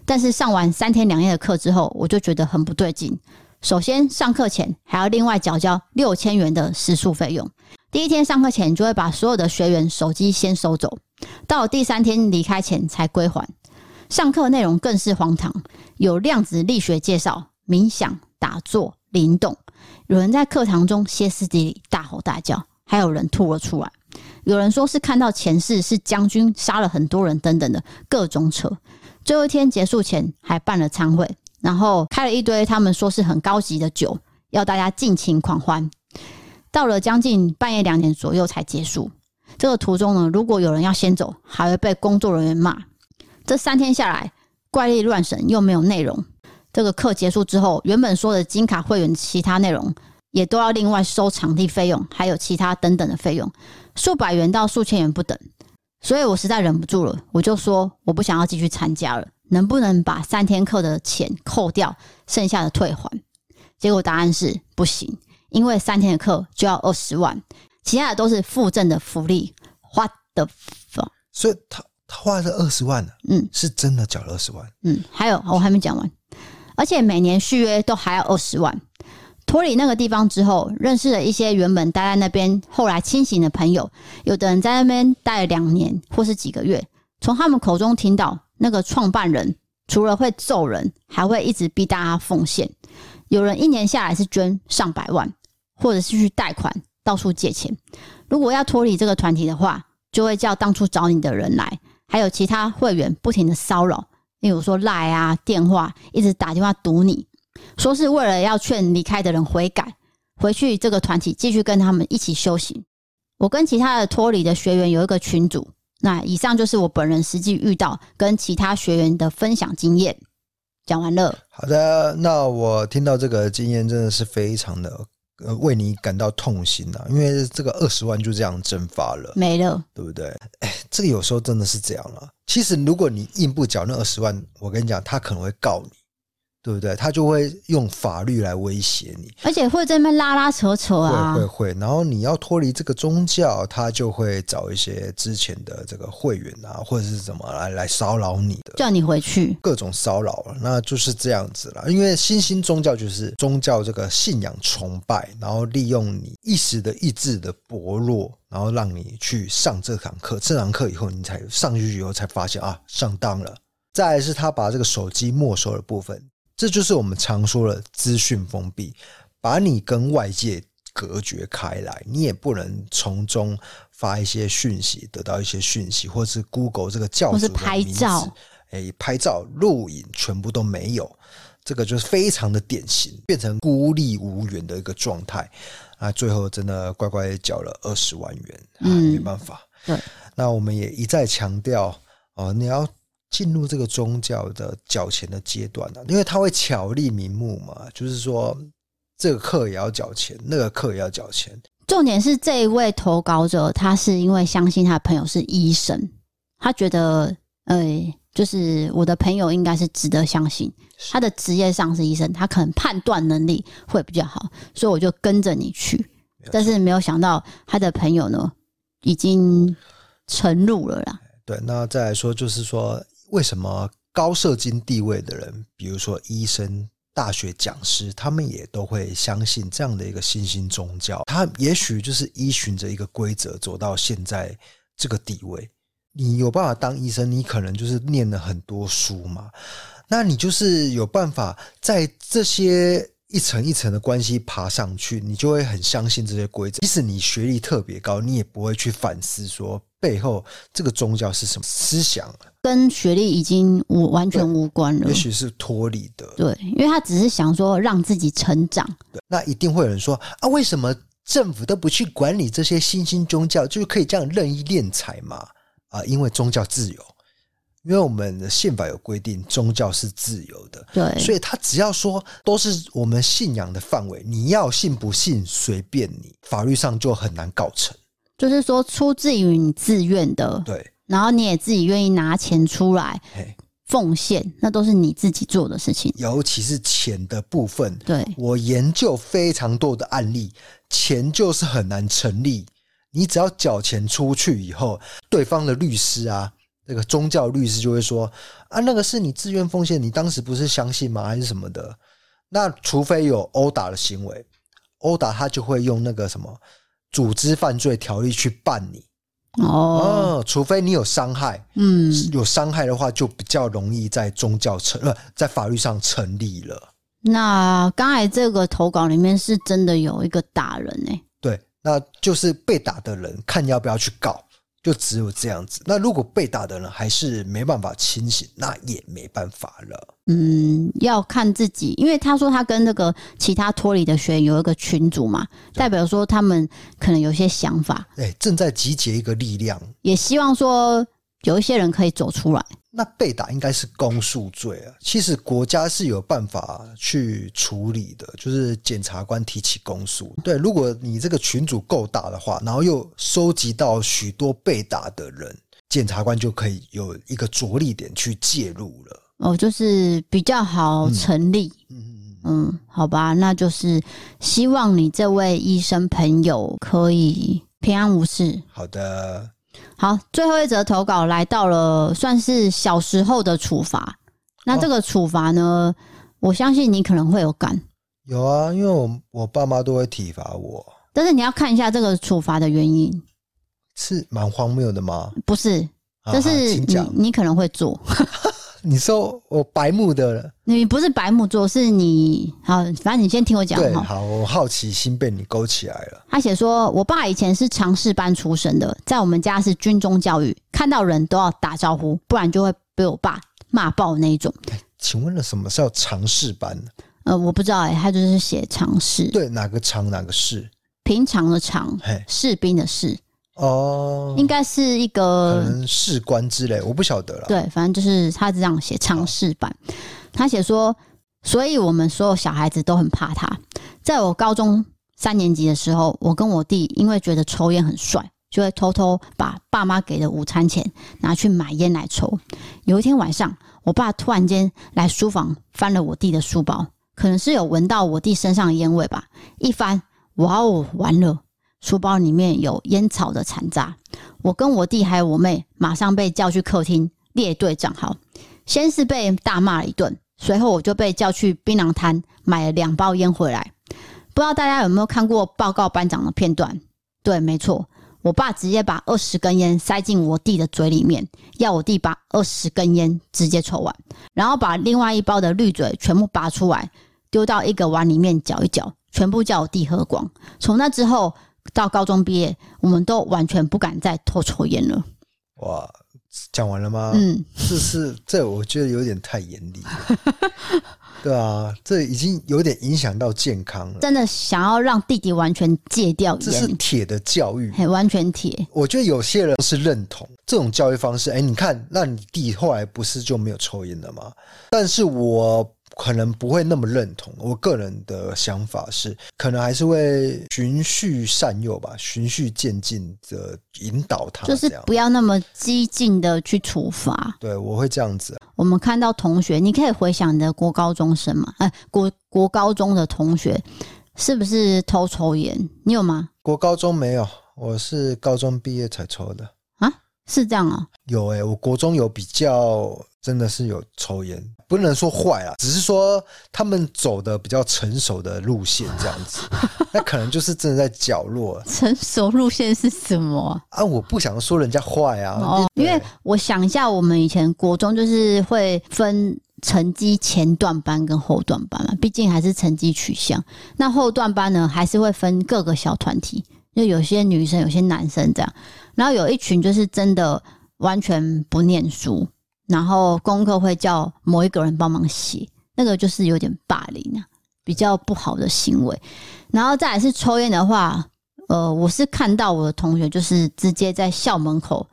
但是上完三天两夜的课之后，我就觉得很不对劲。首先上课前还要另外缴交六千元的食宿费用。第一天上课前就会把所有的学员手机先收走，到第三天离开前才归还。上课内容更是荒唐，有量子力学介绍、冥想、打坐、灵动，有人在课堂中歇斯底里、大吼大叫。还有人吐了出来，有人说是看到前世是将军杀了很多人等等的各种扯。最后一天结束前还办了餐会，然后开了一堆他们说是很高级的酒，要大家尽情狂欢。到了将近半夜两点左右才结束。这个途中呢，如果有人要先走，还会被工作人员骂。这三天下来怪力乱神又没有内容。这个课结束之后，原本说的金卡会员其他内容。也都要另外收场地费用，还有其他等等的费用，数百元到数千元不等。所以我实在忍不住了，我就说我不想要继续参加了，能不能把三天课的钱扣掉，剩下的退还？结果答案是不行，因为三天的课就要二十万，其他的都是附赠的福利。What the fuck？所以他他花了二十万呢，嗯，是真的缴了二十万，嗯，还有我还没讲完，而且每年续约都还要二十万。脱离那个地方之后，认识了一些原本待在那边后来清醒的朋友，有的人在那边待了两年或是几个月，从他们口中听到那个创办人除了会揍人，还会一直逼大家奉献。有人一年下来是捐上百万，或者是去贷款到处借钱。如果要脱离这个团体的话，就会叫当初找你的人来，还有其他会员不停的骚扰，例如说赖啊电话，一直打电话堵你，说是为了要劝离开的人悔改，回去这个团体继续跟他们一起修行。我跟其他的脱离的学员有一个群组，那以上就是我本人实际遇到跟其他学员的分享经验。讲完了。好的，那我听到这个经验真的是非常的呃为你感到痛心呐、啊，因为这个二十万就这样蒸发了，没了，对不对？哎，这个有时候真的是这样了。其实如果你硬不缴那二十万，我跟你讲，他可能会告你。对不对？他就会用法律来威胁你，而且会在那边拉拉扯扯啊，会会会。然后你要脱离这个宗教，他就会找一些之前的这个会员啊，或者是怎么来来骚扰你的，叫你回去，各种骚扰。那就是这样子了。因为新兴宗教就是宗教这个信仰崇拜，然后利用你一时的意志的薄弱，然后让你去上这堂课。这堂课以后，你才上去以后才发现啊，上当了。再来是他把这个手机没收的部分。这就是我们常说的资讯封闭，把你跟外界隔绝开来，你也不能从中发一些讯息，得到一些讯息，或是 Google 这个教主的名字，拍照，哎，拍照、录影全部都没有，这个就是非常的典型，变成孤立无援的一个状态啊！最后真的乖乖缴了二十万元，嗯，没办法。对，那我们也一再强调哦，你要。进入这个宗教的缴钱的阶段呢，因为他会巧立名目嘛，就是说这个课也要缴钱，那个课也要缴钱。重点是这一位投稿者，他是因为相信他的朋友是医生，他觉得，呃，就是我的朋友应该是值得相信，他的职业上是医生，他可能判断能力会比较好，所以我就跟着你去。但是没有想到他的朋友呢，已经沉入了啦。对，那再来说就是说。为什么高社经地位的人，比如说医生、大学讲师，他们也都会相信这样的一个新兴宗教？他也许就是依循着一个规则走到现在这个地位。你有办法当医生，你可能就是念了很多书嘛，那你就是有办法在这些一层一层的关系爬上去，你就会很相信这些规则。即使你学历特别高，你也不会去反思说背后这个宗教是什么思想。跟学历已经无完全无关了，也许是脱离的。对，因为他只是想说让自己成长。对，那一定会有人说啊，为什么政府都不去管理这些新兴宗教，就是可以这样任意敛财嘛？啊，因为宗教自由，因为我们的宪法有规定，宗教是自由的。对，所以他只要说都是我们信仰的范围，你要信不信随便你，法律上就很难告成。就是说，出自于你自愿的。对。然后你也自己愿意拿钱出来奉献，那都是你自己做的事情。尤其是钱的部分，对，我研究非常多的案例，钱就是很难成立。你只要缴钱出去以后，对方的律师啊，那个宗教律师就会说啊，那个是你自愿奉献，你当时不是相信吗？还是什么的？那除非有殴打的行为，殴打他就会用那个什么组织犯罪条例去办你。哦，除非你有伤害，嗯，有伤害的话，就比较容易在宗教成呃，在法律上成立了。那刚才这个投稿里面是真的有一个打人呢？对，那就是被打的人看要不要去告。就只有这样子。那如果被打的人还是没办法清醒，那也没办法了。嗯，要看自己，因为他说他跟那个其他脱离的学员有一个群组嘛，代表说他们可能有些想法，哎，正在集结一个力量，也希望说有一些人可以走出来。那被打应该是公诉罪啊，其实国家是有办法去处理的，就是检察官提起公诉。对，如果你这个群组够大的话，然后又收集到许多被打的人，检察官就可以有一个着力点去介入了。哦，就是比较好成立。嗯嗯嗯，好吧，那就是希望你这位医生朋友可以平安无事。好的，好，最后一则投稿来到了，算是小时候的处罚。那这个处罚呢，我相信你可能会有感。有啊，因为我我爸妈都会体罚我。但是你要看一下这个处罚的原因，是蛮荒谬的吗？不是，但是你你可能会做。你说我白目的了？你不是白目做，是你好，反正你先听我讲。对，好，我好奇心被你勾起来了。他写说，我爸以前是常识班出身的，在我们家是军中教育，看到人都要打招呼，不然就会被我爸骂爆那一种。请问了，什么叫常识班？呃，我不知道哎、欸，他就是写常识。对，哪个常哪个士？平常的常，士兵的士。哦，应该是一个士官之类，我不晓得了。对，反正就是他这样写尝试版。他写说，所以我们所有小孩子都很怕他。在我高中三年级的时候，我跟我弟因为觉得抽烟很帅，就会偷偷把爸妈给的午餐钱拿去买烟来抽。有一天晚上，我爸突然间来书房翻了我弟的书包，可能是有闻到我弟身上的烟味吧。一翻，哇哦，完了！书包里面有烟草的残渣。我跟我弟还有我妹马上被叫去客厅列队站好。先是被大骂了一顿，随后我就被叫去槟榔摊买了两包烟回来。不知道大家有没有看过报告班长的片段？对，没错，我爸直接把二十根烟塞进我弟的嘴里面，要我弟把二十根烟直接抽完，然后把另外一包的滤嘴全部拔出来，丢到一个碗里面搅一搅，全部叫我弟喝光。从那之后。到高中毕业，我们都完全不敢再偷抽烟了。哇，讲完了吗？嗯，是是这，我觉得有点太严厉了。对啊，这已经有点影响到健康了。真的想要让弟弟完全戒掉烟，这是铁的教育，完全铁。我觉得有些人是认同这种教育方式。哎，你看，那你弟后来不是就没有抽烟了吗？但是我。可能不会那么认同，我个人的想法是，可能还是会循序善诱吧，循序渐进的引导他，就是不要那么激进的去处罚。对，我会这样子。我们看到同学，你可以回想你的国高中生嘛？哎，国国高中的同学是不是偷抽烟？你有吗？国高中没有，我是高中毕业才抽的啊？是这样啊？有哎、欸，我国中有比较。真的是有抽烟，不能说坏啊，只是说他们走的比较成熟的路线这样子，那可能就是真的在角落。成熟路线是什么啊？我不想说人家坏啊，哦，因为我想一下，我们以前国中就是会分成绩前段班跟后段班嘛，毕竟还是成绩取向。那后段班呢，还是会分各个小团体，就有些女生，有些男生这样。然后有一群就是真的完全不念书。然后功课会叫某一个人帮忙写，那个就是有点霸凌啊，比较不好的行为。然后再来是抽烟的话，呃，我是看到我的同学就是直接在校门口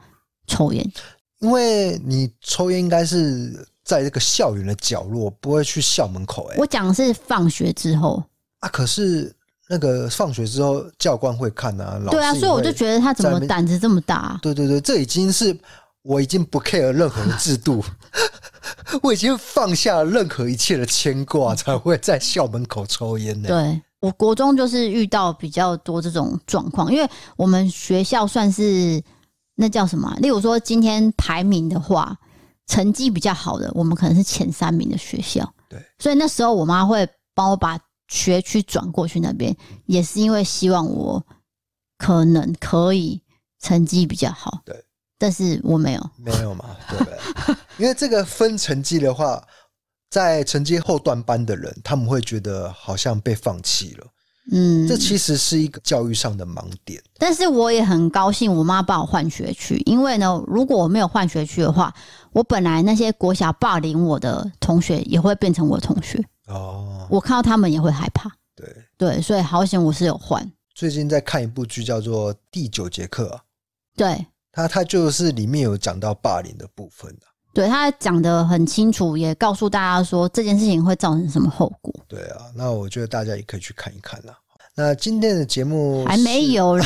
抽烟，因为你抽烟应该是在这个校园的角落，不会去校门口。哎，我讲的是放学之后啊，可是那个放学之后教官会看啊，对啊，所以我就觉得他怎么胆子这么大啊？对对对，这已经是。我已经不 care 任何的制度，我已经放下了任何一切的牵挂，才会在校门口抽烟呢。对，我国中就是遇到比较多这种状况，因为我们学校算是那叫什么？例如说今天排名的话，成绩比较好的，我们可能是前三名的学校。对，所以那时候我妈会帮我把学区转过去那边，也是因为希望我可能可以成绩比较好。对。但是我没有，没有嘛，对不对？因为这个分成绩的话，在成绩后段班的人，他们会觉得好像被放弃了。嗯，这其实是一个教育上的盲点。但是我也很高兴，我妈帮我换学区，因为呢，如果我没有换学区的话，我本来那些国小霸凌我的同学也会变成我的同学。哦，我看到他们也会害怕。对对，所以好险我是有换。最近在看一部剧，叫做《第九节课》啊。对。他他就是里面有讲到霸凌的部分的，对，他讲的很清楚，也告诉大家说这件事情会造成什么后果。对啊，那我觉得大家也可以去看一看啦。那今天的节目还没有了，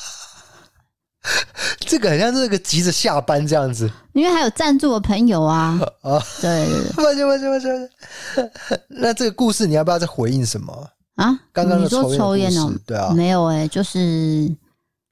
这个好像这个急着下班这样子，因为还有赞助的朋友啊。啊，对对 对，抱歉抱歉抱歉。那这个故事你要不要再回应什么啊？刚刚你说抽烟哦，对啊，没有哎、欸，就是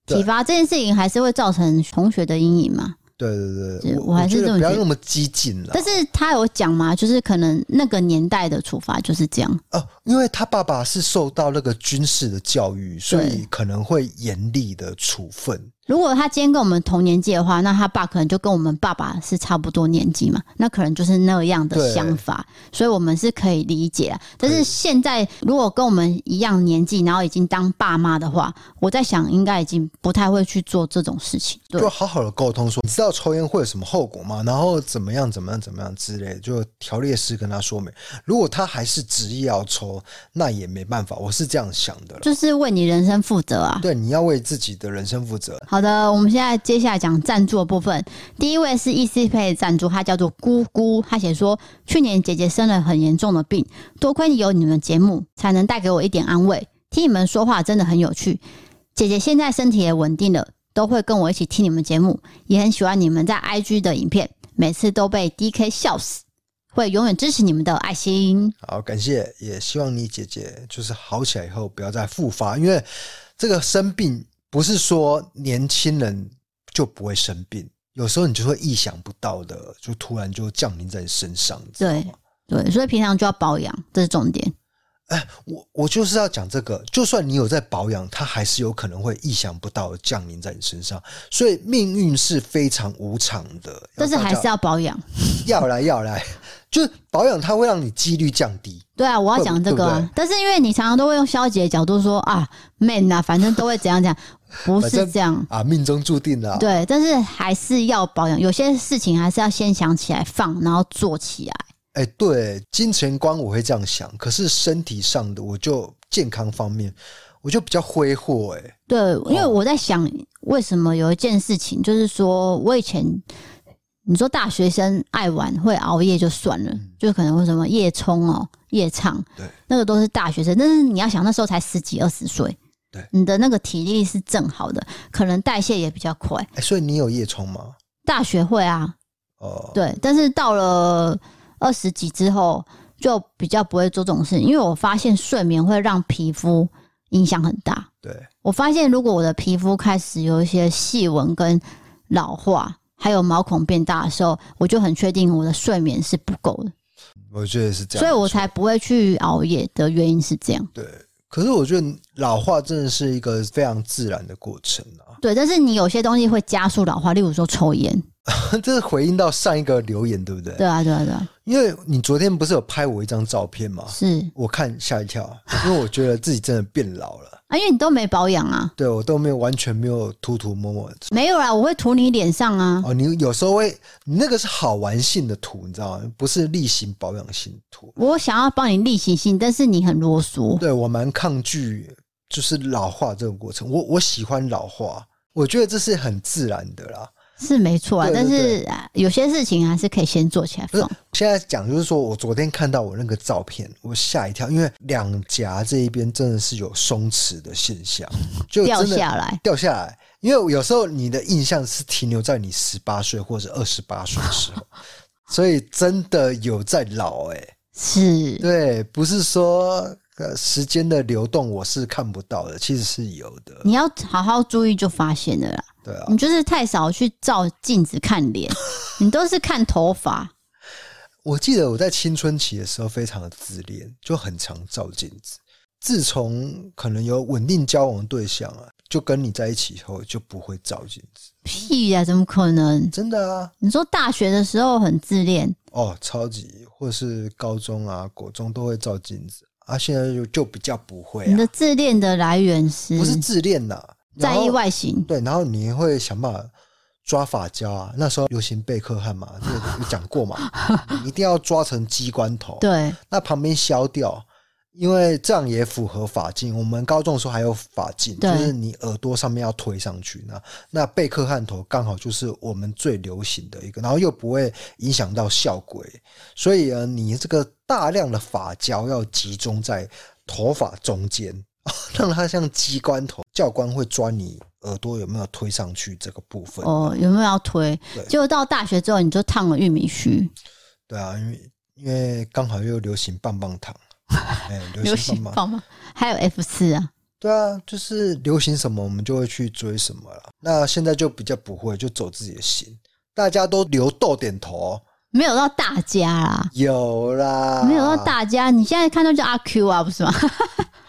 体罚这件事情还是会造成同学的阴影嘛。对对对，我还是这么，不要那么激进了。但是他有讲嘛，就是可能那个年代的处罚就是这样哦，因为他爸爸是受到那个军事的教育，所以可能会严厉的处分。如果他今天跟我们同年纪的话，那他爸可能就跟我们爸爸是差不多年纪嘛，那可能就是那样的想法，所以我们是可以理解啊。但是现在如果跟我们一样年纪，然后已经当爸妈的话，我在想应该已经不太会去做这种事情。对，就好好的沟通说，你知道抽烟会有什么后果吗？然后怎么样怎么样怎么样之类，就条列式跟他说明。如果他还是执意要抽，那也没办法。我是这样想的，就是为你人生负责啊。对，你要为自己的人生负责。好好的，我们现在接下来讲赞助的部分。第一位是 ecpa 赞助，他叫做姑姑，他写说：去年姐姐生了很严重的病，多亏有你们节目，才能带给我一点安慰。听你们说话真的很有趣。姐姐现在身体也稳定了，都会跟我一起听你们节目，也很喜欢你们在 IG 的影片，每次都被 DK 笑死，会永远支持你们的爱心。好，感谢，也希望你姐姐就是好起来以后不要再复发，因为这个生病。不是说年轻人就不会生病，有时候你就会意想不到的，就突然就降临在你身上。对对，所以平常就要保养，这是重点。哎，我我就是要讲这个，就算你有在保养，它还是有可能会意想不到的降临在你身上。所以命运是非常无常的，但是还是要保养。要来要来，就是保养，它会让你几率降低。对啊，我要讲这个啊。但是因为你常常都会用消极的角度说啊，man 啊，反正都会怎样怎样，不是这样啊，命中注定的。对，但是还是要保养，有些事情还是要先想起来放，然后做起来。哎，对，金钱观我会这样想，可是身体上的，我就健康方面，我就比较挥霍。哎，对，因为我在想，为什么有一件事情，就是说我以前，你说大学生爱玩会熬夜就算了，嗯、就可能会什么夜冲哦、夜唱，对，那个都是大学生，但是你要想那时候才十几二十岁，对，你的那个体力是正好的，可能代谢也比较快。哎，所以你有夜冲吗？大学会啊，哦，对，但是到了。二十几之后就比较不会做这种事，因为我发现睡眠会让皮肤影响很大。对，我发现如果我的皮肤开始有一些细纹跟老化，还有毛孔变大的时候，我就很确定我的睡眠是不够的。我觉得是这样，所以我才不会去熬夜的原因是这样。对，可是我觉得老化真的是一个非常自然的过程啊。对，但是你有些东西会加速老化，例如说抽烟。这是回应到上一个留言，对不对？对啊，对啊，对啊。因为你昨天不是有拍我一张照片吗？是我看吓一跳，因为我觉得自己真的变老了 啊！因为你都没保养啊。对，我都没有完全没有涂涂抹抹。没有啦，我会涂你脸上啊。哦，你有时候会，你那个是好玩性的涂，你知道吗？不是例行保养性涂。我想要帮你例行性，但是你很啰嗦。对，我蛮抗拒，就是老化这个过程。我我喜欢老化，我觉得这是很自然的啦。是没错啊，但是有些事情还是可以先做起来放。现在讲就是说，我昨天看到我那个照片，我吓一跳，因为两颊这一边真的是有松弛的现象，就掉下来，掉下来。因为有时候你的印象是停留在你十八岁或者二十八岁的时候，所以真的有在老哎、欸，是对，不是说时间的流动我是看不到的，其实是有的。你要好好注意就发现了啦。对啊，你就是太少去照镜子看脸，你都是看头发。我记得我在青春期的时候非常的自恋，就很常照镜子。自从可能有稳定交往的对象啊，就跟你在一起以后就不会照镜子。屁呀、啊，怎么可能？真的啊！你说大学的时候很自恋哦，超级，或是高中啊、国中都会照镜子啊，现在就就比较不会、啊。你的自恋的来源是？不是自恋呐、啊。在意外形，对，然后你会想办法抓发胶啊。那时候流行贝克汉嘛，这个有讲过嘛，你一定要抓成鸡冠头。对，那旁边削掉，因为这样也符合发镜。我们高中的时候还有发镜，就是你耳朵上面要推上去。那那贝克汉头刚好就是我们最流行的一个，然后又不会影响到效果，所以呃，你这个大量的发胶要集中在头发中间。让它像机关头，教官会抓你耳朵有没有推上去这个部分。哦，有没有要推？对结果到大学之后，你就烫了玉米须。对啊，因为因为刚好又流行棒棒糖，哎，流行棒棒，还有 F 四啊。对啊，就是流行什么，我们就会去追什么了。那现在就比较不会，就走自己的心。大家都留逗点头，没有到大家啦，有啦，没有到大家。你现在看到就阿 Q 啊，不是吗？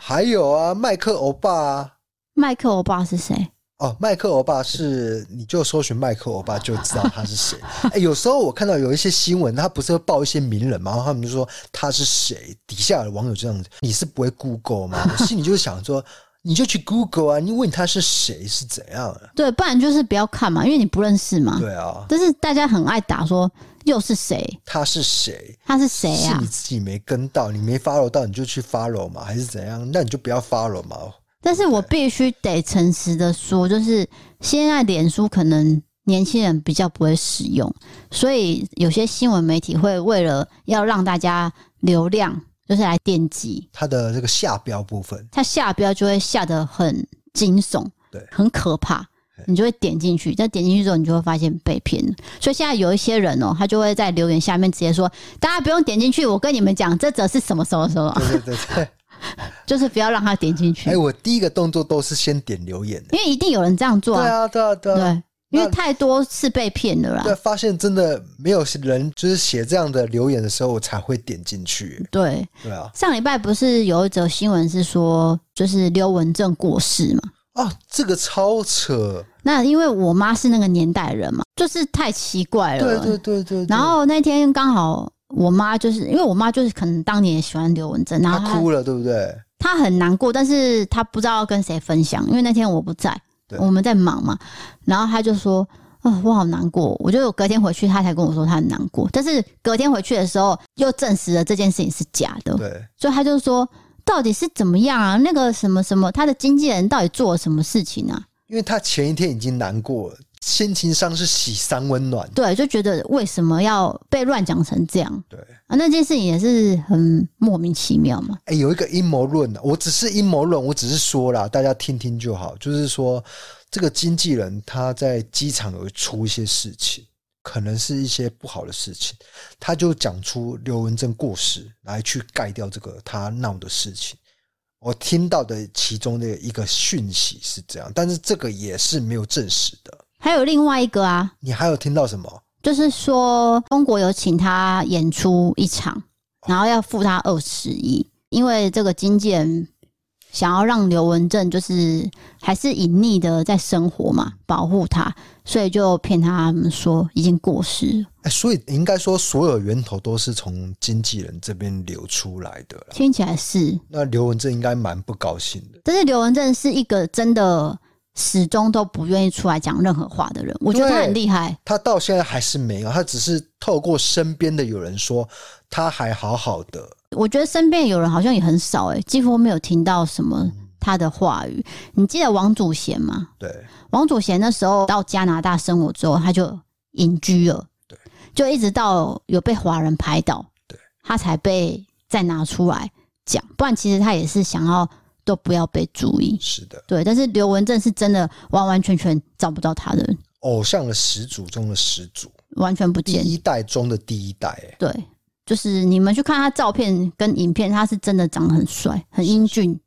还有啊，麦克欧巴啊，麦克欧巴是谁？哦，麦克欧巴是，你就搜寻麦克欧巴就知道他是谁。哎、欸，有时候我看到有一些新闻，他不是会报一些名人嘛，然后他们就说他是谁，底下的网友这样子，你是不会 Google 吗？我心里就是想说。你就去 Google 啊！你问他是谁是怎样的？对，不然就是不要看嘛，因为你不认识嘛。对啊。但是大家很爱打说又是谁？他是谁？他是谁啊？是你自己没跟到，你没 follow 到，你就去 follow 嘛，还是怎样？那你就不要 follow 嘛。但是我必须得诚实的说，就是现在脸书可能年轻人比较不会使用，所以有些新闻媒体会为了要让大家流量。就是来点击它的这个下标部分，它下标就会下得很惊悚，对，很可怕，你就会点进去。但点进去之后，你就会发现被骗了。所以现在有一些人哦、喔，他就会在留言下面直接说：“大家不用点进去，我跟你们讲，这则是什么什么什么。”对对对對，就是不要让他点进去。哎，我第一个动作都是先点留言的，因为一定有人这样做啊。对啊，对啊，对啊。对。因为太多次被骗了啦，对，发现真的没有人就是写这样的留言的时候，我才会点进去。对，对啊。上礼拜不是有一则新闻是说，就是刘文正过世嘛？啊，这个超扯。那因为我妈是那个年代人嘛，就是太奇怪了。对对对对。然后那天刚好我妈就是因为我妈就是可能当年也喜欢刘文正，然后她哭了，对不对？她很难过，但是她不知道要跟谁分享，因为那天我不在。我们在忙嘛，然后她就说：“哦，我好难过。”我就隔天回去，她才跟我说她很难过。但是隔天回去的时候，又证实了这件事情是假的。对，所以她就说：“到底是怎么样啊？那个什么什么，他的经纪人到底做了什么事情啊？”因为他前一天已经难过了，心情上是喜三温暖。对，就觉得为什么要被乱讲成这样？对啊，那件事情也是很莫名其妙嘛。哎、欸，有一个阴谋论，我只是阴谋论，我只是说啦，大家听听就好。就是说，这个经纪人他在机场有出一些事情，可能是一些不好的事情，他就讲出刘文正过世来去盖掉这个他闹的事情。我听到的其中的一个讯息是这样，但是这个也是没有证实的。还有另外一个啊，你还有听到什么？就是说中国有请他演出一场，然后要付他二十亿，因为这个经纪人想要让刘文正就是还是隐匿的在生活嘛，保护他，所以就骗他们说已经过世了。哎，所以应该说所有源头都是从经纪人这边流出来的。听起来是。那刘文正应该蛮不高兴的。但是刘文正是一个真的。始终都不愿意出来讲任何话的人，我觉得他很厉害。他到现在还是没有，他只是透过身边的有人说他还好好的。我觉得身边有人好像也很少，哎，几乎没有听到什么他的话语。你记得王祖贤吗？对，王祖贤那时候到加拿大生活之后，他就隐居了。对，就一直到有被华人拍到，对，他才被再拿出来讲。不然其实他也是想要。都不要被注意，是的，对。但是刘文正是真的完完全全找不到他的人，偶像的始祖中的始祖，完全不见，第一代中的第一代，哎，对，就是你们去看他照片跟影片，他是真的长得很帅，很英俊。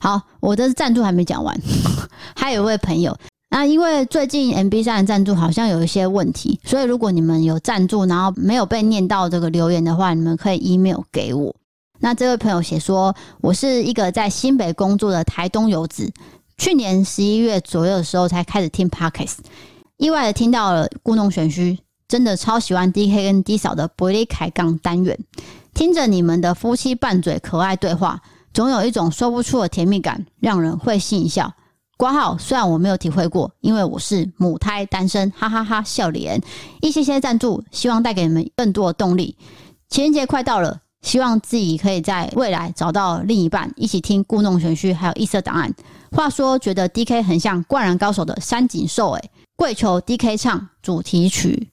好，我的赞助还没讲完，还有一位朋友，那因为最近 M B 三的赞助好像有一些问题，所以如果你们有赞助，然后没有被念到这个留言的话，你们可以 email 给我。那这位朋友写说：“我是一个在新北工作的台东游子，去年十一月左右的时候才开始听 Podcast，意外的听到了故弄玄虚，真的超喜欢 DK 跟 D 嫂的伯利凯杠单元，听着你们的夫妻拌嘴可爱对话，总有一种说不出的甜蜜感，让人会心一笑。挂号虽然我没有体会过，因为我是母胎单身，哈哈哈，笑脸。一些些赞助，希望带给你们更多的动力。情人节快到了。”希望自己可以在未来找到另一半，一起听故弄玄虚，还有异色档案。话说，觉得 D K 很像《灌篮高手》的三井寿，哎，跪求 D K 唱主题曲。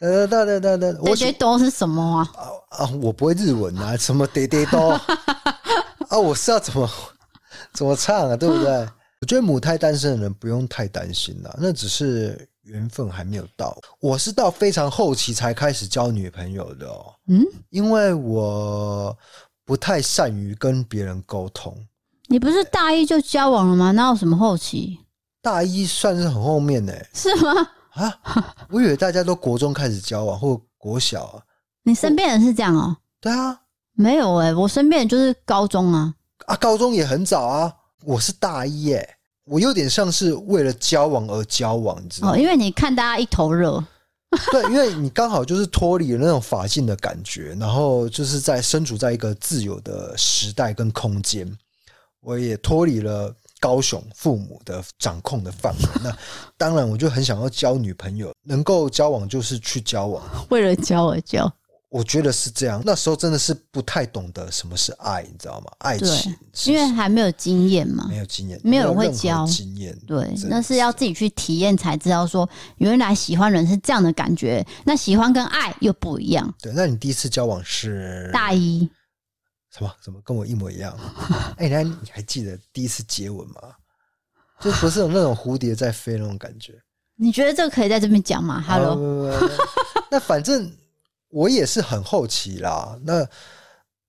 呃，对对对对，我觉得都是什么啊？啊啊，我不会日文啊，什么爹爹都啊，我是要怎么怎么唱啊？对不对？我觉得母胎单身的人不用太担心了，那只是缘分还没有到。我是到非常后期才开始交女朋友的哦。嗯，因为我不太善于跟别人沟通。你不是大一就交往了吗？哪有什么后期？大一算是很后面呢？是吗？啊，我以为大家都国中开始交往，或国小啊。你身边人是这样哦？对啊，没有哎，我身边人就是高中啊。啊，高中也很早啊。我是大一哎，我有点像是为了交往而交往，你知道吗？哦，因为你看大家一头热。对，因为你刚好就是脱离了那种法禁的感觉，然后就是在身处在一个自由的时代跟空间，我也脱离了。高雄父母的掌控的范围，那 当然我就很想要交女朋友，能够交往就是去交往，为了交而交，我觉得是这样。那时候真的是不太懂得什么是爱，你知道吗？爱情，因为还没有经验嘛，没有经验，没有人会教经验，对，那是要自己去体验才知道说，原来喜欢人是这样的感觉。那喜欢跟爱又不一样。对，那你第一次交往是大一。什么？怎么跟我一模一样？哎、欸，你还你还记得第一次接吻吗？就不是有那种蝴蝶在飞那种感觉。你觉得这个可以在这边讲吗？Hello，那反正我也是很好奇啦。那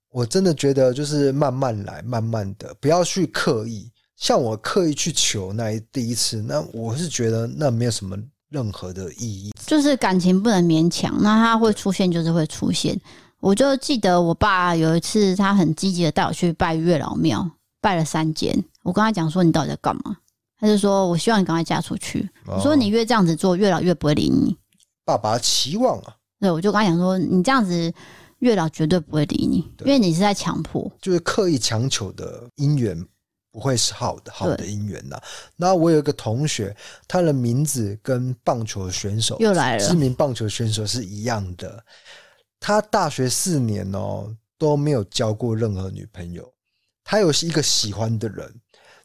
我真的觉得就是慢慢来，慢慢的，不要去刻意。像我刻意去求那一第一次，那我是觉得那没有什么任何的意义。就是感情不能勉强，那它会出现就是会出现。我就记得我爸有一次，他很积极的带我去拜月老庙，拜了三间。我跟他讲说：“你到底在干嘛？”他就说：“我希望你赶快嫁出去。”我说：“你越这样子做，月老越不会理你。”爸爸期望啊，对，我就跟他讲说：“你这样子，月老绝对不会理你，因为你是在强迫，就是刻意强求的姻缘不会是好的，好的姻缘呐。”那我有一个同学，他的名字跟棒球选手又来了，知名棒球选手是一样的。他大学四年哦都没有交过任何女朋友，他有一个喜欢的人，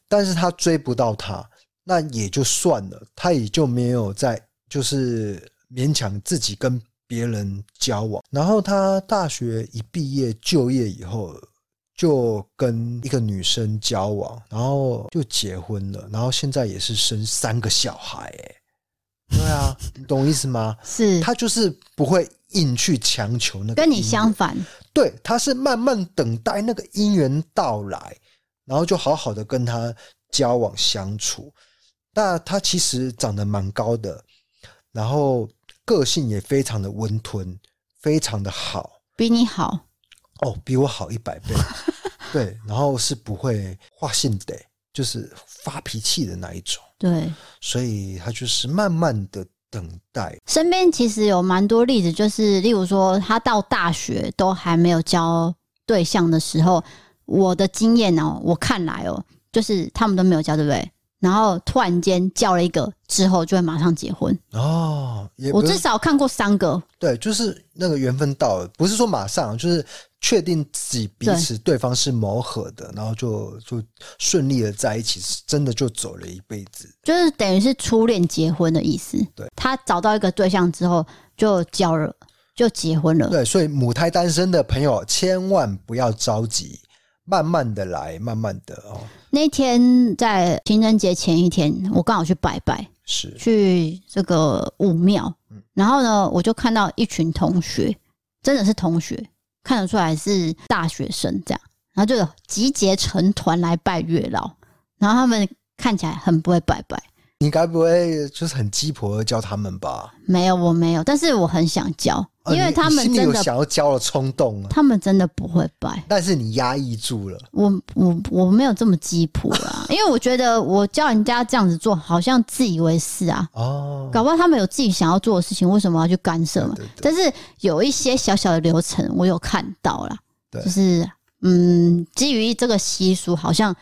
但是他追不到他，那也就算了，他也就没有再就是勉强自己跟别人交往。然后他大学一毕业就业以后，就跟一个女生交往，然后就结婚了，然后现在也是生三个小孩，对啊，你懂我意思吗？是，他就是不会硬去强求那个，跟你相反。对，他是慢慢等待那个姻缘到来，然后就好好的跟他交往相处。那他其实长得蛮高的，然后个性也非常的温吞，非常的好，比你好哦，比我好一百倍。对，然后是不会画性的，就是发脾气的那一种。对，所以他就是慢慢的等待。身边其实有蛮多例子，就是例如说，他到大学都还没有交对象的时候，我的经验哦，我看来哦，就是他们都没有交，对不对？然后突然间交了一个之后，就会马上结婚哦。我至少看过三个，对，就是那个缘分到了，不是说马上，就是。确定自己彼此对方是磨合的，然后就就顺利的在一起，真的就走了一辈子，就是等于是初恋结婚的意思。对，他找到一个对象之后就交了，就结婚了。对，所以母胎单身的朋友千万不要着急，慢慢的来，慢慢的哦。那天在情人节前一天，我刚好去拜拜，是去这个武庙，然后呢，我就看到一群同学，真的是同学。看得出来是大学生这样，然后就集结成团来拜月老，然后他们看起来很不会拜拜。你该不会就是很鸡婆的教他们吧？没有，我没有，但是我很想教。因为他们真的有想要交的冲动啊，他们真的不会拜，但是你压抑住了。我我我没有这么鸡婆啦，因为我觉得我教人家这样子做，好像自以为是啊。哦，搞不好他们有自己想要做的事情，为什么要去干涉嘛？但是有一些小小的流程，我有看到啦。就是嗯，基于这个习俗，好像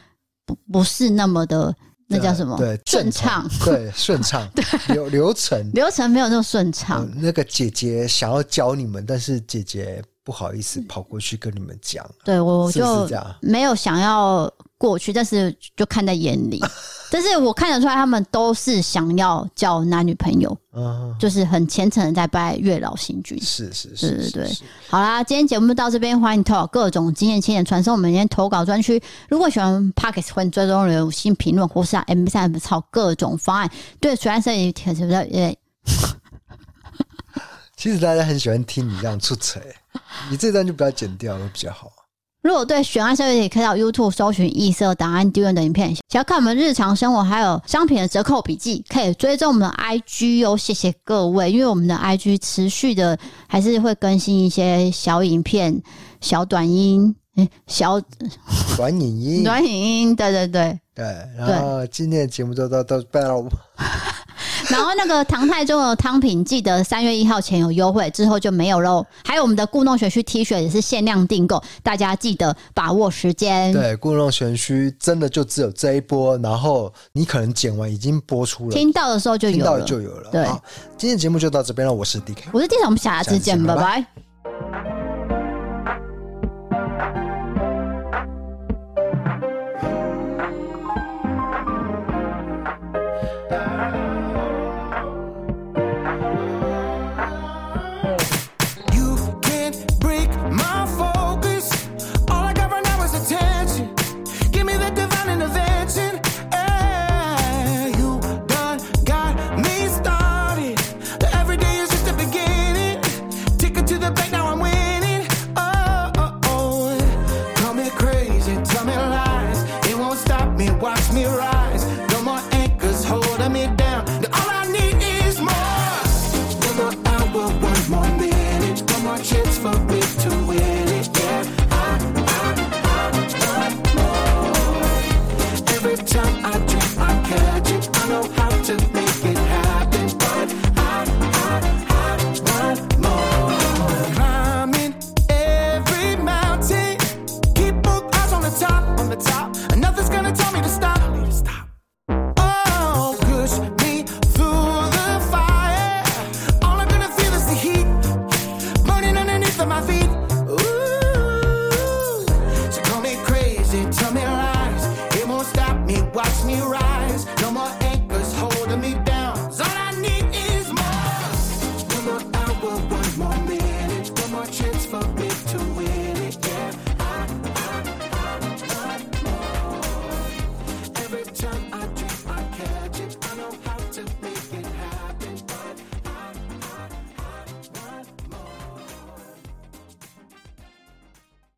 不不是那么的。那叫什么？对，顺畅。对，顺畅。对，流流程流程没有那么顺畅。那个姐姐想要教你们，但是姐姐不好意思跑过去跟你们讲。对，我就没有想要过去，但是就看在眼里。但是我看得出来，他们都是想要交男女朋友，嗯，就是很虔诚的在拜月老星君。是是是，对对对。好啦，今天节目到这边，欢迎投稿各种经验、经验传送。我们今天投稿专区，如果喜欢 Podcast 欢迎追踪留新评论，或是啊 M 三 M 超各种方案。对，虽然是也挺是不是？也 其实大家很喜欢听你这样出彩，你这段就不要剪掉，了比较好。如果对悬案设计，可以到 YouTube 搜寻异色档案丢人的影片。想要看我们日常生活还有商品的折扣笔记，可以追踪我们的 IG 哦。谢谢各位，因为我们的 IG 持续的还是会更新一些小影片、小短音、小 短影音、短影音。对对对对。然后今天的节目就到到拜了。然后那个唐太宗的汤品，记得三月一号前有优惠，之后就没有喽。还有我们的故弄玄虚 T 恤也是限量订购，大家记得把握时间。对，故弄玄虚真的就只有这一波，然后你可能剪完已经播出了，听到的时候就有了，听到就有了。对，今天节目就到这边了，我是 DK，我是 D 总，我们下次见，拜拜。拜拜。